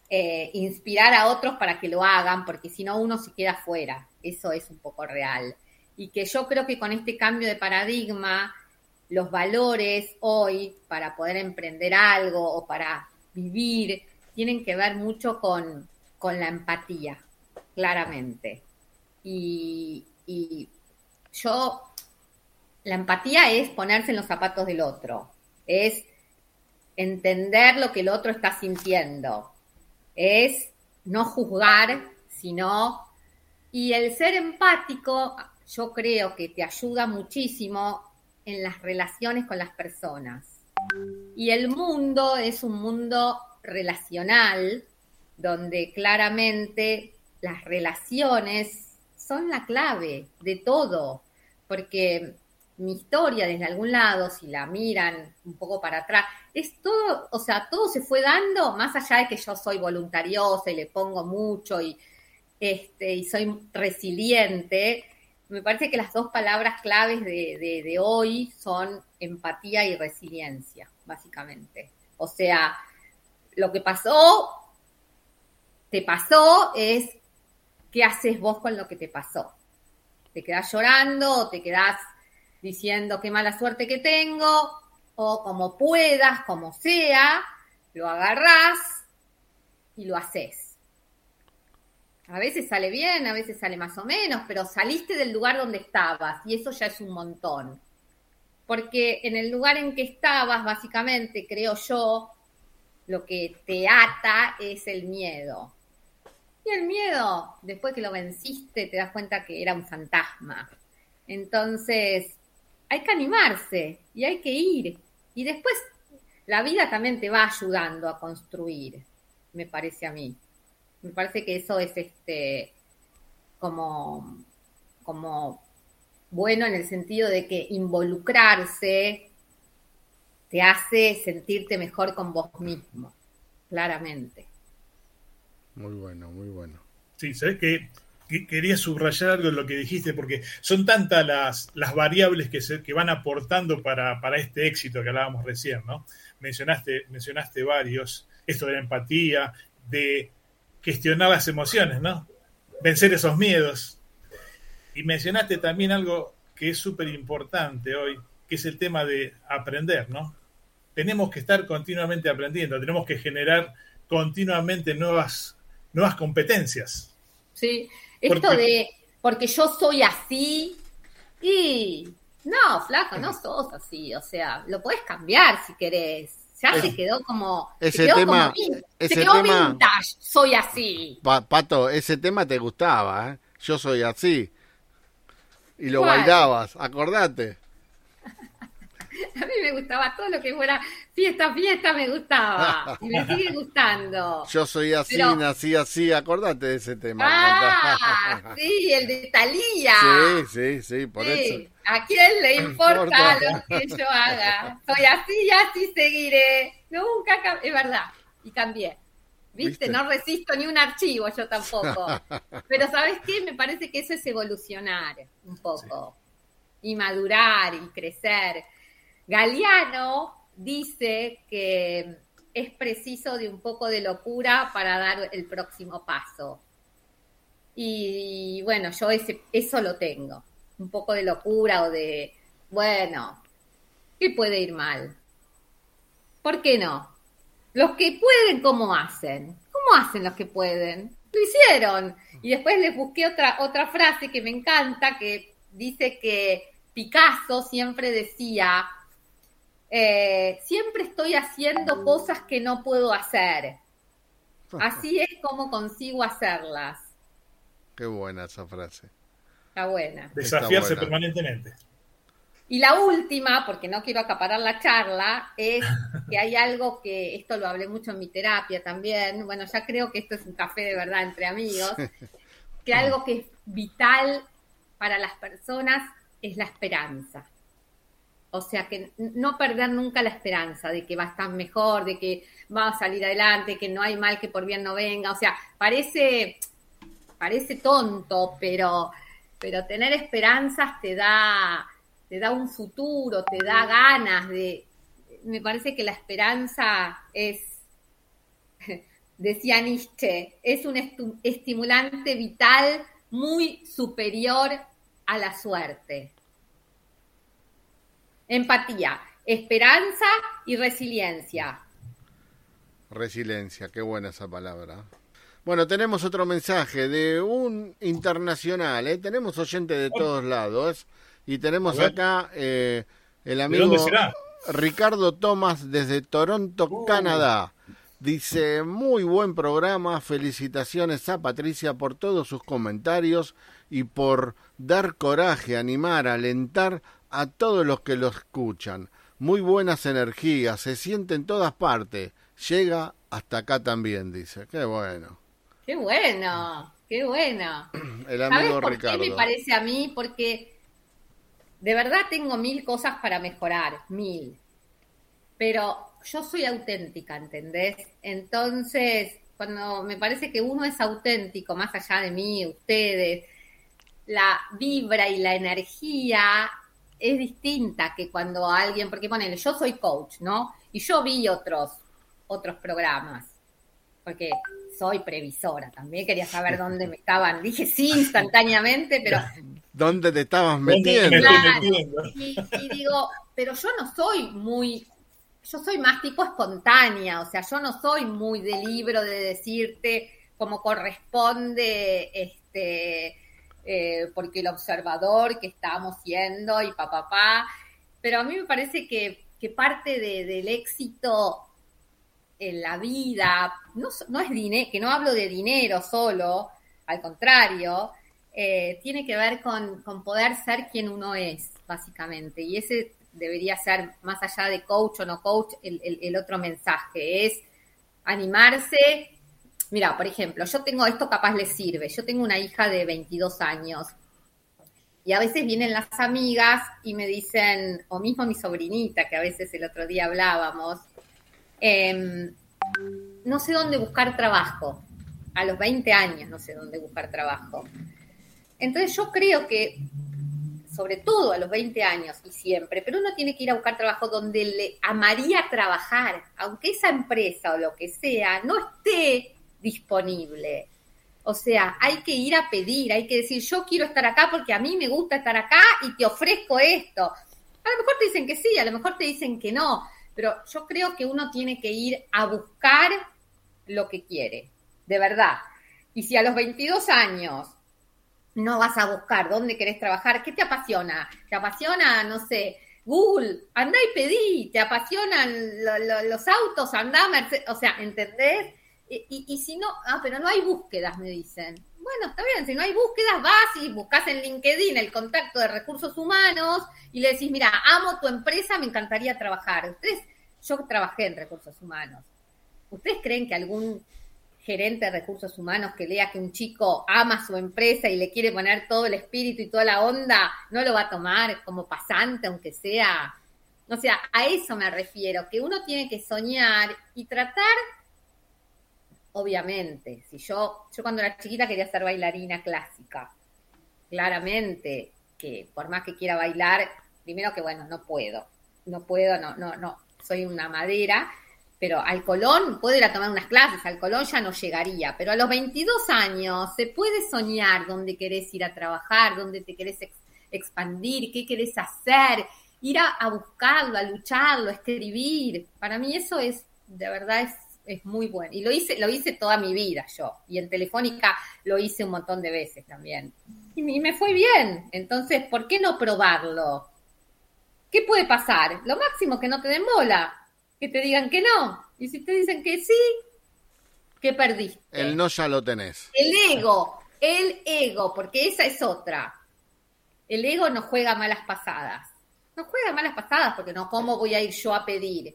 eh, inspirar a otros para que lo hagan, porque si no uno se queda fuera. Eso es un poco real. Y que yo creo que con este cambio de paradigma, los valores hoy para poder emprender algo o para vivir tienen que ver mucho con, la empatía, claramente. Y, y, yo, la empatía es ponerse en los zapatos del otro, es entender lo que el otro está sintiendo, es no juzgar, sino... Y el ser empático, yo creo que te ayuda muchísimo en las relaciones con las personas. Y el mundo es un mundo relacional, donde claramente las relaciones son la clave de todo, porque mi historia desde algún lado, si la miran un poco para atrás, es todo, o sea, todo se fue dando, más allá de que yo soy voluntariosa y le pongo mucho y, este, y soy resiliente, me parece que las dos palabras claves de, hoy son empatía y resiliencia, básicamente. O sea, lo que pasó, te pasó, es qué haces vos con lo que te pasó. ¿Te quedás llorando o te quedás diciendo qué mala suerte que tengo? O como puedas, como sea, lo agarrás y lo haces. A veces sale bien, a veces sale más o menos, pero saliste del lugar donde estabas y eso ya es un montón. Porque en el lugar en que estabas, básicamente, creo yo, lo que te ata es el miedo. Y el miedo, después que lo venciste, te das cuenta que era un fantasma. Entonces, hay que animarse y hay que ir. Y después la vida también te va ayudando a construir, me parece a mí. Me parece que eso es este como, como bueno en el sentido de que involucrarse te hace sentirte mejor con vos mismo, claramente. Muy bueno, muy bueno. Sí, sabes que, quería subrayar algo en lo que dijiste, porque son tantas las, las variables que, se, que van aportando para, para, este éxito que hablábamos recién, ¿no? Mencionaste, mencionaste varios, esto de la empatía, de gestionar las emociones, ¿no? Vencer esos miedos. Y mencionaste también algo que es súper importante hoy, que es el tema de aprender, ¿no? Tenemos que estar continuamente aprendiendo, tenemos que generar continuamente nuevas, nuevas competencias. Sí, esto de, porque yo soy así y No, flaco, no sos así. O sea, lo podés cambiar si querés. Ya se quedó como. Ese tema. se quedó vintage. Soy así. Pato, ese tema te gustaba, ¿eh? Yo soy así. Y lo bailabas, acordate. A mí me gustaba todo lo que fuera fiesta, fiesta, me gustaba. Y me sigue gustando. Yo soy así, nací así, acordate de ese tema. Ah, sí, el de Talía. Sí, sí, sí, por eso. ¿A quién le importa lo que yo haga? Soy así y así seguiré. Nunca es verdad. Y cambié. ¿Viste? No resisto ni un archivo, yo tampoco. Pero ¿sabes qué? Me parece que eso es evolucionar un poco. Y madurar y crecer. Galeano dice que es preciso de un poco de locura para dar el próximo paso. Y bueno, yo ese, eso lo tengo. Un poco de locura o de, bueno, ¿qué puede ir mal? ¿Por qué no? Los que pueden, ¿cómo hacen? ¿Cómo hacen los que pueden? Lo hicieron. Y después les busqué otra, otra frase que me encanta, que dice que Picasso siempre decía, eh, siempre estoy haciendo cosas que no puedo hacer. Así es como consigo hacerlas. Qué buena esa frase. Está buena. Desafiarse permanentemente. Y la última, porque no quiero acaparar la charla, es que hay algo que, esto lo hablé mucho en mi terapia también, bueno, ya creo que esto es un café de verdad entre amigos, que algo que es vital para las personas es la esperanza. O sea, que no perder nunca la esperanza de que va a estar mejor, de que va a salir adelante, que no hay mal que por bien no venga. O sea, parece, parece tonto, pero, pero tener esperanzas te da, te da un futuro, te da ganas de. Me parece que la esperanza es, decía Nietzsche, es un estimulante vital muy superior a la suerte empatía, esperanza y resiliencia. Resiliencia, qué buena esa palabra. Bueno, tenemos otro mensaje de un internacional, ¿eh? tenemos oyentes de todos lados y tenemos acá eh, el amigo Ricardo Tomás desde Toronto, uh. Canadá. Dice, muy buen programa, felicitaciones a Patricia por todos sus comentarios y por dar coraje, animar, alentar a todos los que lo escuchan. Muy buenas energías, se siente en todas partes. Llega hasta acá también, dice. Qué bueno. Qué bueno, qué bueno. El amigo por Ricardo. Qué me parece a mí? Porque de verdad tengo mil cosas para mejorar, mil. Pero yo soy auténtica, ¿entendés? Entonces, cuando me parece que uno es auténtico, más allá de mí, ustedes, la vibra y la energía es distinta que cuando alguien, porque ponele, yo soy coach, ¿no? Y yo vi otros, otros programas, porque soy previsora, también quería saber dónde me estaban, dije sí instantáneamente, pero... ¿Dónde te estabas metiendo? y, y digo, pero yo no soy muy, yo soy más tipo espontánea, o sea, yo no soy muy de libro de decirte como corresponde, este, eh, porque el observador que estamos siendo y papá, pa, pero a mí me parece que, parte del éxito en la vida, no, es dinero, que no hablo de dinero solo, al contrario, eh, tiene que ver con, poder ser quien uno es, básicamente. Y ese debería ser, más allá de coach o no coach, el, el otro mensaje, es animarse Mira, por ejemplo, yo tengo esto capaz les sirve. Yo tengo una hija de 22 años y a veces vienen las amigas y me dicen, o mismo mi sobrinita, que a veces el otro día hablábamos, em, no sé dónde buscar trabajo. A los 20 años no sé dónde buscar trabajo. Entonces yo creo que, sobre todo a los 20 años y siempre, pero uno tiene que ir a buscar trabajo donde le amaría trabajar, aunque esa empresa o lo que sea no esté disponible. O sea, hay que ir a pedir, hay que decir, yo quiero estar acá porque a mí me gusta estar acá y te ofrezco esto. A lo mejor te dicen que sí, a lo mejor te dicen que no, pero yo creo que uno tiene que ir a buscar lo que quiere, de verdad. Y si a los 22 años no vas a buscar dónde querés trabajar, ¿qué te apasiona? ¿Te apasiona, no sé, Google? Andá y pedí, ¿te apasionan los autos? Andá, Mercedes, o sea, ¿entendés? Y, y, si no, ah, pero no hay búsquedas, me dicen. Bueno, está bien, si no hay búsquedas, vas y buscas en LinkedIn el contacto de recursos humanos y le decís, mira, amo tu empresa, me encantaría trabajar. Ustedes, yo trabajé en recursos humanos. ¿Ustedes creen que algún gerente de recursos humanos que lea que un chico ama su empresa y le quiere poner todo el espíritu y toda la onda, no lo va a tomar como pasante, aunque sea. O sea, a eso me refiero, que uno tiene que soñar y tratar, obviamente, si yo, yo cuando era chiquita quería ser bailarina clásica, claramente, que por más que quiera bailar, primero que bueno, no puedo, no puedo, no, no, no, soy una madera, pero al Colón puedo ir a tomar unas clases, al Colón ya no llegaría, pero a los 22 años se puede soñar dónde querés ir a trabajar, dónde te querés expandir, qué querés hacer, ir a, buscarlo, a lucharlo, a escribir. Para mí eso es, de verdad, es, es muy bueno. Y lo hice, lo hice toda mi vida yo. Y en Telefónica lo hice un montón de veces también. Y, y me fue bien. Entonces, ¿por qué no probarlo? ¿Qué puede pasar? Lo máximo que no te den bola que te digan que no. Y si te dicen que sí, ¿qué perdiste? El no ya lo tenés. El ego, el ego, porque esa es otra. El ego no juega malas pasadas. No juega malas pasadas porque no, ¿cómo voy a ir yo a pedir?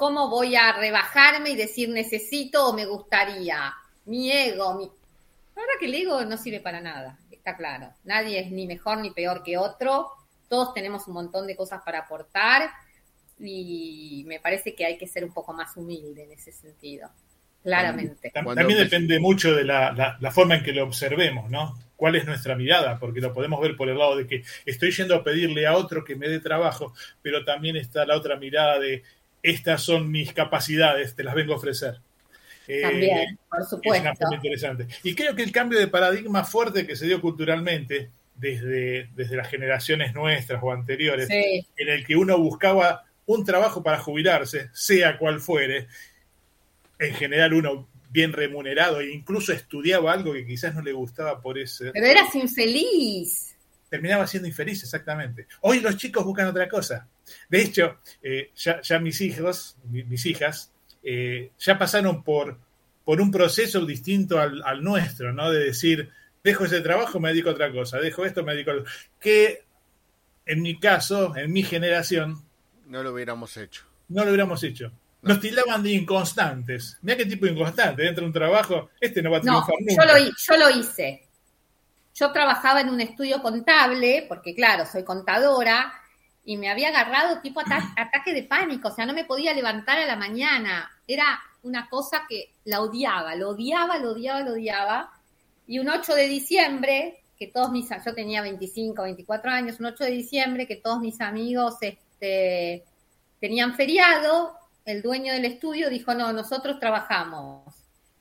¿Cómo voy a rebajarme y decir necesito o me gustaría? Mi ego, mi... La verdad que el ego no sirve para nada, está claro. Nadie es ni mejor ni peor que otro. Todos tenemos un montón de cosas para aportar y me parece que hay que ser un poco más humilde en ese sentido, claramente. También, depende mucho de la, forma en que lo observemos, ¿no? ¿Cuál es nuestra mirada? Porque lo podemos ver por el lado de que estoy yendo a pedirle a otro que me dé trabajo, pero también está la otra mirada de estas son mis capacidades, te las vengo a ofrecer. Eh, también, por supuesto. Es una interesante. Y creo que el cambio de paradigma fuerte que se dio culturalmente desde, desde las generaciones nuestras o anteriores, en el que uno buscaba un trabajo para jubilarse, sea cual fuere, en general uno bien remunerado e incluso estudiaba algo que quizás no le gustaba por ese... Pero eras infeliz. Terminaba siendo infeliz, exactamente. Hoy los chicos buscan otra cosa. De hecho, eh, ya, mis hijos, mis hijas, eh, ya pasaron por, por un proceso distinto al, al, nuestro, ¿no? De decir, dejo ese trabajo, me dedico a otra cosa, dejo esto, me dedico a Que en mi caso, en mi generación, no lo hubiéramos hecho. No lo hubiéramos hecho. Nos tildaban de inconstantes. Mira qué tipo de inconstante. Dentro de un trabajo, este no va a triunfar no, nunca. Yo lo, yo lo hice. Yo trabajaba en un estudio contable, porque claro, soy contadora, y me había agarrado tipo ataque de pánico, o sea, no me podía levantar a la mañana. Era una cosa que la odiaba, lo odiaba, lo odiaba, lo odiaba. Y un 8 de diciembre, que todos mis, yo tenía 25, 24 años, un 8 de diciembre, que todos mis amigos, este, tenían feriado, el dueño del estudio dijo, no, nosotros trabajamos.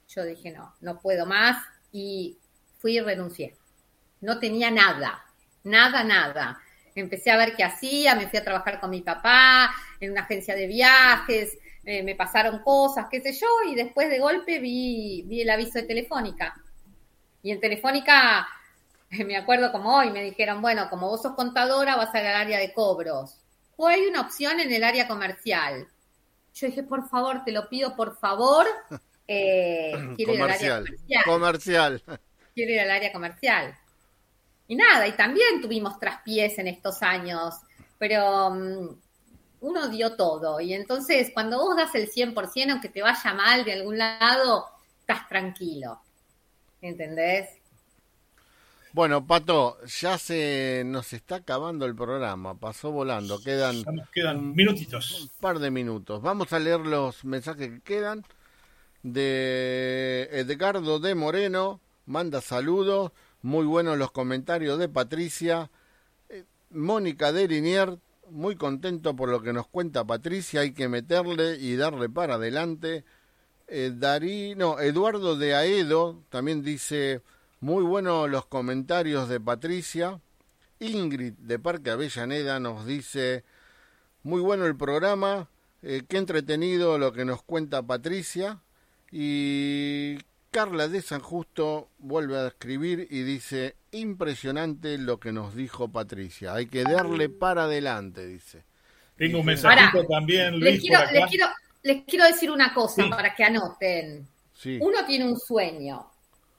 Yo dije, no, no puedo más y fui y renuncié. No tenía nada, nada, nada. Empecé a ver qué hacía, me fui a trabajar con mi papá en una agencia de viajes, eh, me pasaron cosas, qué sé yo, y después de golpe vi, vi el aviso de Telefónica. Y en Telefónica, me acuerdo como hoy, me dijeron, bueno, como vos sos contadora, vas al área de cobros o hay una opción en el área comercial. Yo dije, por favor, te lo pido, por favor. Eh, quiero ir al área comercial. comercial. Quiero ir al área comercial. Y nada, y también tuvimos traspiés en estos años, pero mm, uno dio todo. Y entonces, cuando vos das el 100%, aunque te vaya mal de algún lado, estás tranquilo. ¿Entendés? Bueno, Pato, ya se nos está acabando el programa, pasó volando, quedan, quedan minutitos. Un par de minutos. Vamos a leer los mensajes que quedan. De Edgardo de Moreno, manda saludos, muy buenos los comentarios de Patricia. Eh, Mónica de Linier, muy contento por lo que nos cuenta Patricia, hay que meterle y darle para adelante. Eh, Eduardo de Aedo también dice muy buenos los comentarios de Patricia. Ingrid de Parque Avellaneda nos dice, muy bueno el programa, eh, qué entretenido lo que nos cuenta Patricia. Y Carla de San Justo vuelve a escribir y dice, impresionante lo que nos dijo Patricia, hay que darle para adelante, dice. Tengo un mensajito también, Luis. Les quiero, decir una cosa para que anoten. Uno tiene un sueño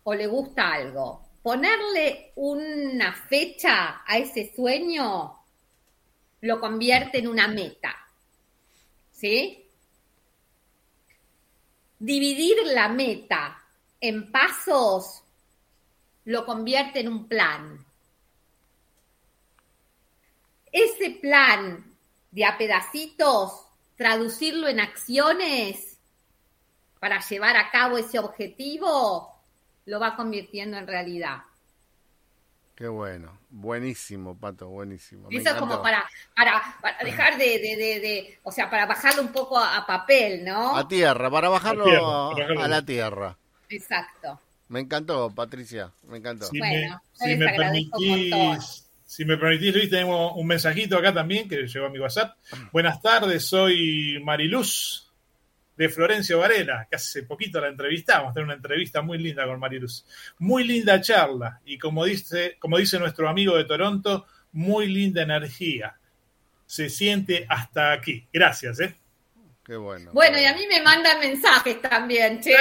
o le gusta algo. Ponerle una fecha a ese sueño lo convierte en una meta. ¿Sí? Dividir la meta en pasos lo convierte en un plan. Ese plan de a pedacitos, traducirlo en acciones para llevar a cabo ese objetivo, lo va convirtiendo en realidad. Qué bueno, buenísimo, Pato, buenísimo. Eso es como para, para, dejar de, de, o sea, para bajarlo un poco a, papel, ¿no? A tierra, para bajarlo a, la tierra. Exacto. Me encantó, Patricia, me encantó. Si bueno, me, si me permitís, si me permitís, Luis, tenemos un mensajito acá también que llegó a mi WhatsApp. Buenas tardes, soy Mariluz de Florencio Varela, que hace poquito la entrevistamos, tenemos una entrevista muy linda con Mariluz. Muy linda charla y como dice, como dice nuestro amigo de Toronto, muy linda energía. Se siente hasta aquí. Gracias, ¿eh? Bueno. Bueno, y a mí me mandan mensajes también, che. Eh,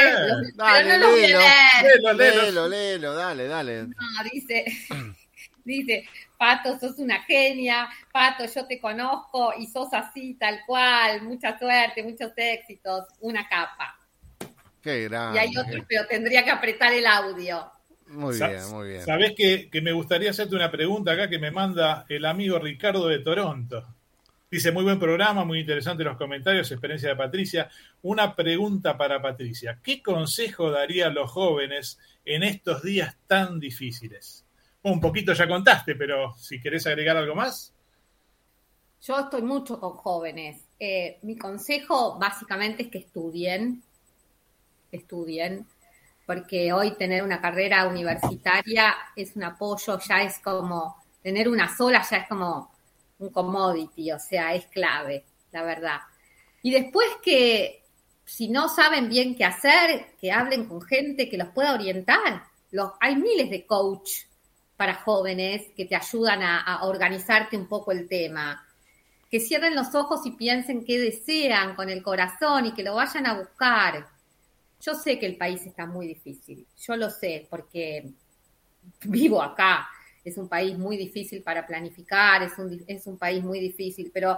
dale, no léelo, léelo, léelo, dale, dale. No, dice, dice, Pato, sos una genia, Pato, yo te conozco y sos así, tal cual, mucha suerte, muchos éxitos, una capa. Qué grande. Y hay otro, pero tendría que apretar el audio. Muy bien, muy bien. Sabés que, que me gustaría hacerte una pregunta acá que me manda el amigo Ricardo de Toronto. Dice, muy buen programa, muy interesante los comentarios, experiencia de Patricia. Una pregunta para Patricia. ¿Qué consejo daría a los jóvenes en estos días tan difíciles? Un poquito ya contaste, pero si querés agregar algo más. Yo estoy mucho con jóvenes. Eh, mi consejo básicamente es que estudien, estudien, porque hoy tener una carrera universitaria es un apoyo, ya es como, tener una sola ya es como un commodity, o sea, es clave, la verdad. Y después que si no saben bien qué hacer, que hablen con gente que los pueda orientar. Los, hay miles de coach para jóvenes que te ayudan a, a, organizarte un poco el tema. Que cierren los ojos y piensen qué desean con el corazón y que lo vayan a buscar. Yo sé que el país está muy difícil, yo lo sé porque vivo acá es un país muy difícil para planificar, es un, es un país muy difícil, pero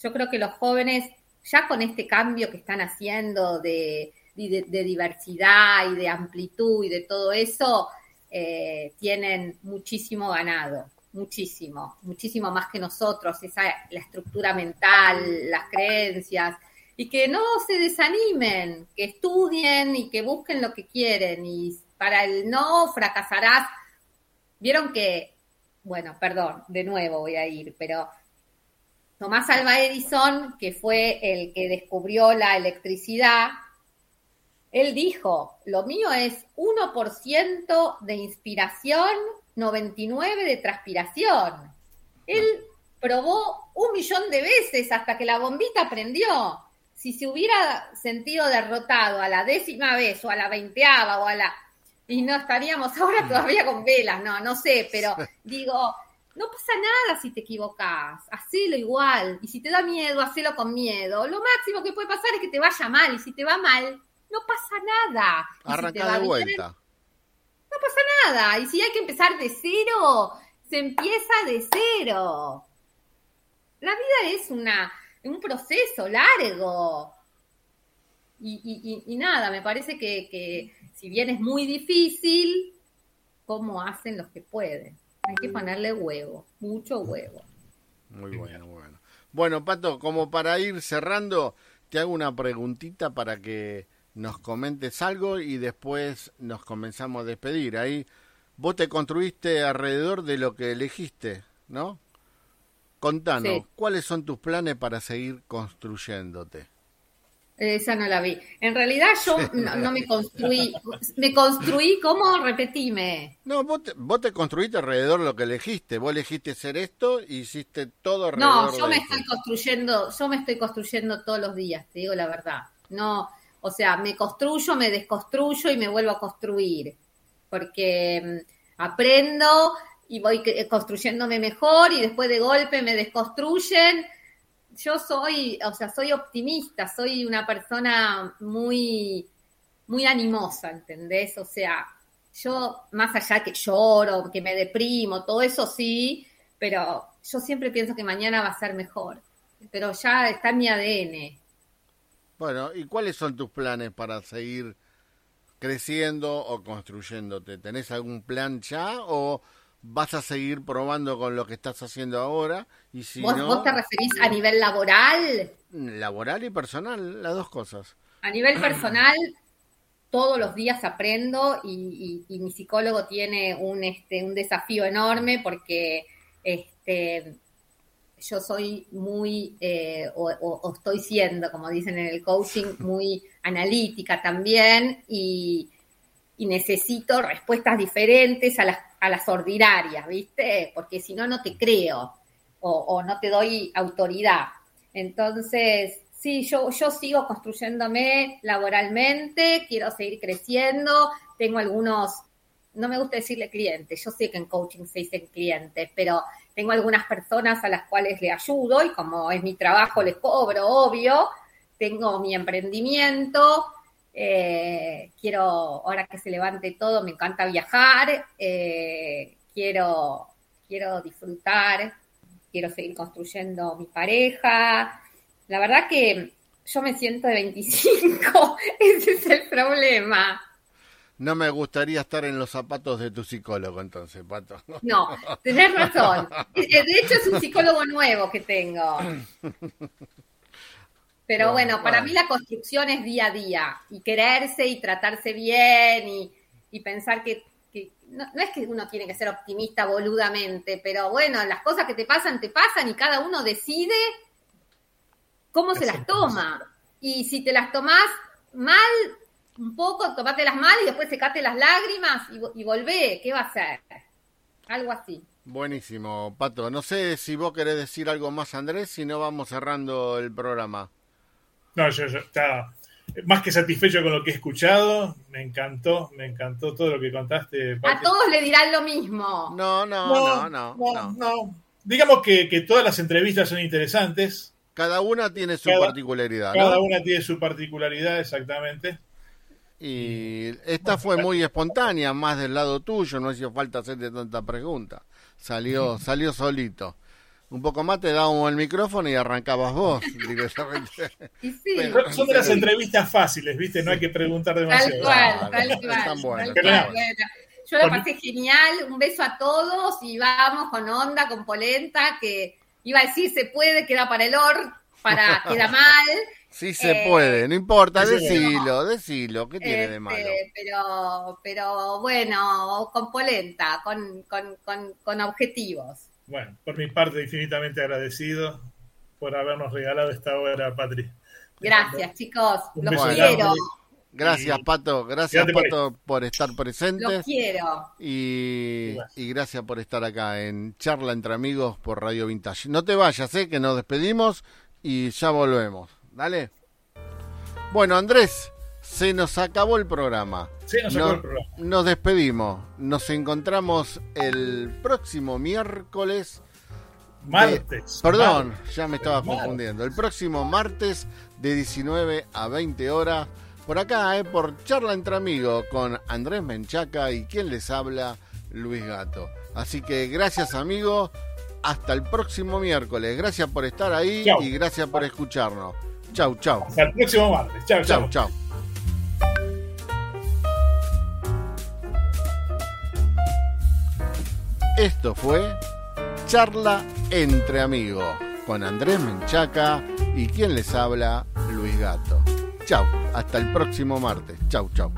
yo creo que los jóvenes, ya con este cambio que están haciendo de, de, diversidad y de amplitud y de todo eso, eh, tienen muchísimo ganado, muchísimo, muchísimo más que nosotros, esa, la estructura mental, las creencias, y que no se desanimen, que estudien y que busquen lo que quieren, y para el no fracasarás. Vieron que, bueno, perdón, de nuevo voy a ir, pero Tomás Alva Edison, que fue el que descubrió la electricidad, él dijo, lo mío es 1% de inspiración, 99% de transpiración. Él probó un millón de veces hasta que la bombita prendió. Si se hubiera sentido derrotado a la décima vez o a la veinteava o a la y no estaríamos ahora todavía con velas, no, no sé, pero digo, no pasa nada si te equivocas, hacelo igual, y si te da miedo, hacelo con miedo. Lo máximo que puede pasar es que te vaya mal, y si te va mal, no pasa nada. Arranca de vuelta. no pasa nada, y si hay que empezar de cero, se empieza de cero. La vida es una, un proceso largo. Y, y, nada, me parece que si bien es muy difícil, ¿cómo hacen los que pueden? Hay que ponerle huevo, mucho huevo. Muy bueno, muy bueno. Bueno, Pato, como para ir cerrando, te hago una preguntita para que nos comentes algo y después nos comenzamos a despedir. Ahí vos te construiste alrededor de lo que elegiste, ¿no? Contanos, ¿cuáles son tus planes para seguir construyéndote? Esa no la vi. En realidad yo no, me construí. Me construí, ¿cómo? Repetime. No, vos te, vos te construiste alrededor de lo que elegiste. Vos elegiste ser esto y hiciste todo alrededor No, yo me estoy construyendo, yo me estoy construyendo todos los días, te digo la verdad. No, O sea, me construyo, me desconstruyo y me vuelvo a construir. Porque mm, aprendo y voy construyéndome mejor y después de golpe me desconstruyen. Yo soy, o sea, soy optimista, soy una persona muy, muy animosa, ¿entendés? O sea, yo, más allá que lloro, que me deprimo, todo eso sí, pero yo siempre pienso que mañana va a ser mejor. Pero ya está en mi ADN. Bueno, ¿y cuáles son tus planes para seguir creciendo o construyéndote? ¿Tenés algún plan ya o vas a seguir probando con lo que estás haciendo ahora? Y si ¿Vos, ¿Vos te referís a nivel laboral? Laboral y personal, las dos cosas. A nivel personal, todos los días aprendo y, mi psicólogo tiene un, este, un desafío enorme porque este, yo soy muy, eh, o, estoy siendo, como dicen en el coaching, muy analítica también y, necesito respuestas diferentes a las, a las ordinarias, ¿viste? Porque si no, no te creo o, no te doy autoridad. Entonces, sí, yo, yo sigo construyéndome laboralmente, quiero seguir creciendo, tengo algunos, no me gusta decirle clientes, yo sé que en coaching se dicen clientes, pero tengo algunas personas a las cuales le ayudo y como es mi trabajo les cobro, obvio, tengo mi emprendimiento, eh, quiero, ahora que se levante todo, me encanta viajar, eh, quiero, quiero disfrutar, quiero seguir construyendo mi pareja, la verdad que yo me siento de 25, ese es el problema. No me gustaría estar en los zapatos de tu psicólogo, entonces, Pato. No, tenés razón. De hecho, es un psicólogo nuevo que tengo. Pero bueno, para mí la construcción es día a día y quererse y tratarse bien y, pensar que, no, no, es que uno tiene que ser optimista boludamente, pero bueno, las cosas que te pasan, te pasan y cada uno decide cómo se las toma. Y si te las tomás mal, un poco, las mal y después secate las lágrimas y, y volvé. ¿Qué va a hacer? Algo así. Buenísimo, Pato. No sé si vos querés decir algo más, Andrés, si no vamos cerrando el programa. No, yo, yo estaba más que satisfecho con lo que he escuchado. Me encantó, me encantó todo lo que contaste. A todos le dirán lo mismo. No, no, no, no. no, Digamos que, que, todas las entrevistas son interesantes. Cada una tiene su particularidad. Cada una tiene su particularidad, exactamente. Y esta fue muy espontánea, más del lado tuyo, no hizo falta hacerte tanta pregunta. Salió, salió solito. Un poco más te dábamos el micrófono y arrancabas vos son de las entrevistas fáciles, ¿viste? No hay que preguntar demasiado. Tal cual, tal cual. Yo la pasé genial, un beso a todos y vamos con onda, con polenta, que iba a decir se puede, queda para el or, para queda mal. Sí se eh, puede, no importa, decilo, decilo, ¿qué tiene de malo? Este, pero, pero bueno, con polenta, con, con, con, objetivos. Bueno, por mi parte, infinitamente agradecido por habernos regalado esta obra, Patri. Gracias, chicos, los quiero. Gracias, Pato. Gracias, Pato, por estar presente. Lo quiero. Y, gracias por estar acá en Charla entre Amigos por Radio Vintage. No te vayas, ¿eh? que nos despedimos y ya volvemos. Dale. Bueno, Andrés, se nos acabó el programa. Se nos, acabó el programa. Nos despedimos. Nos encontramos el próximo miércoles. Martes. perdón, ya me estaba confundiendo. El próximo martes de 19 a 20 horas por acá, eh, por charla entre amigos con Andrés Menchaca y quien les habla, Luis Gato. Así que gracias amigos, hasta el próximo miércoles. Gracias por estar ahí y gracias por escucharnos. Chau, chau. Hasta el próximo martes. Chau, chau. chau. Esto fue Charla entre amigos con Andrés Menchaca y quien les habla, Luis Gato. Chau, hasta el próximo martes. Chau, chau.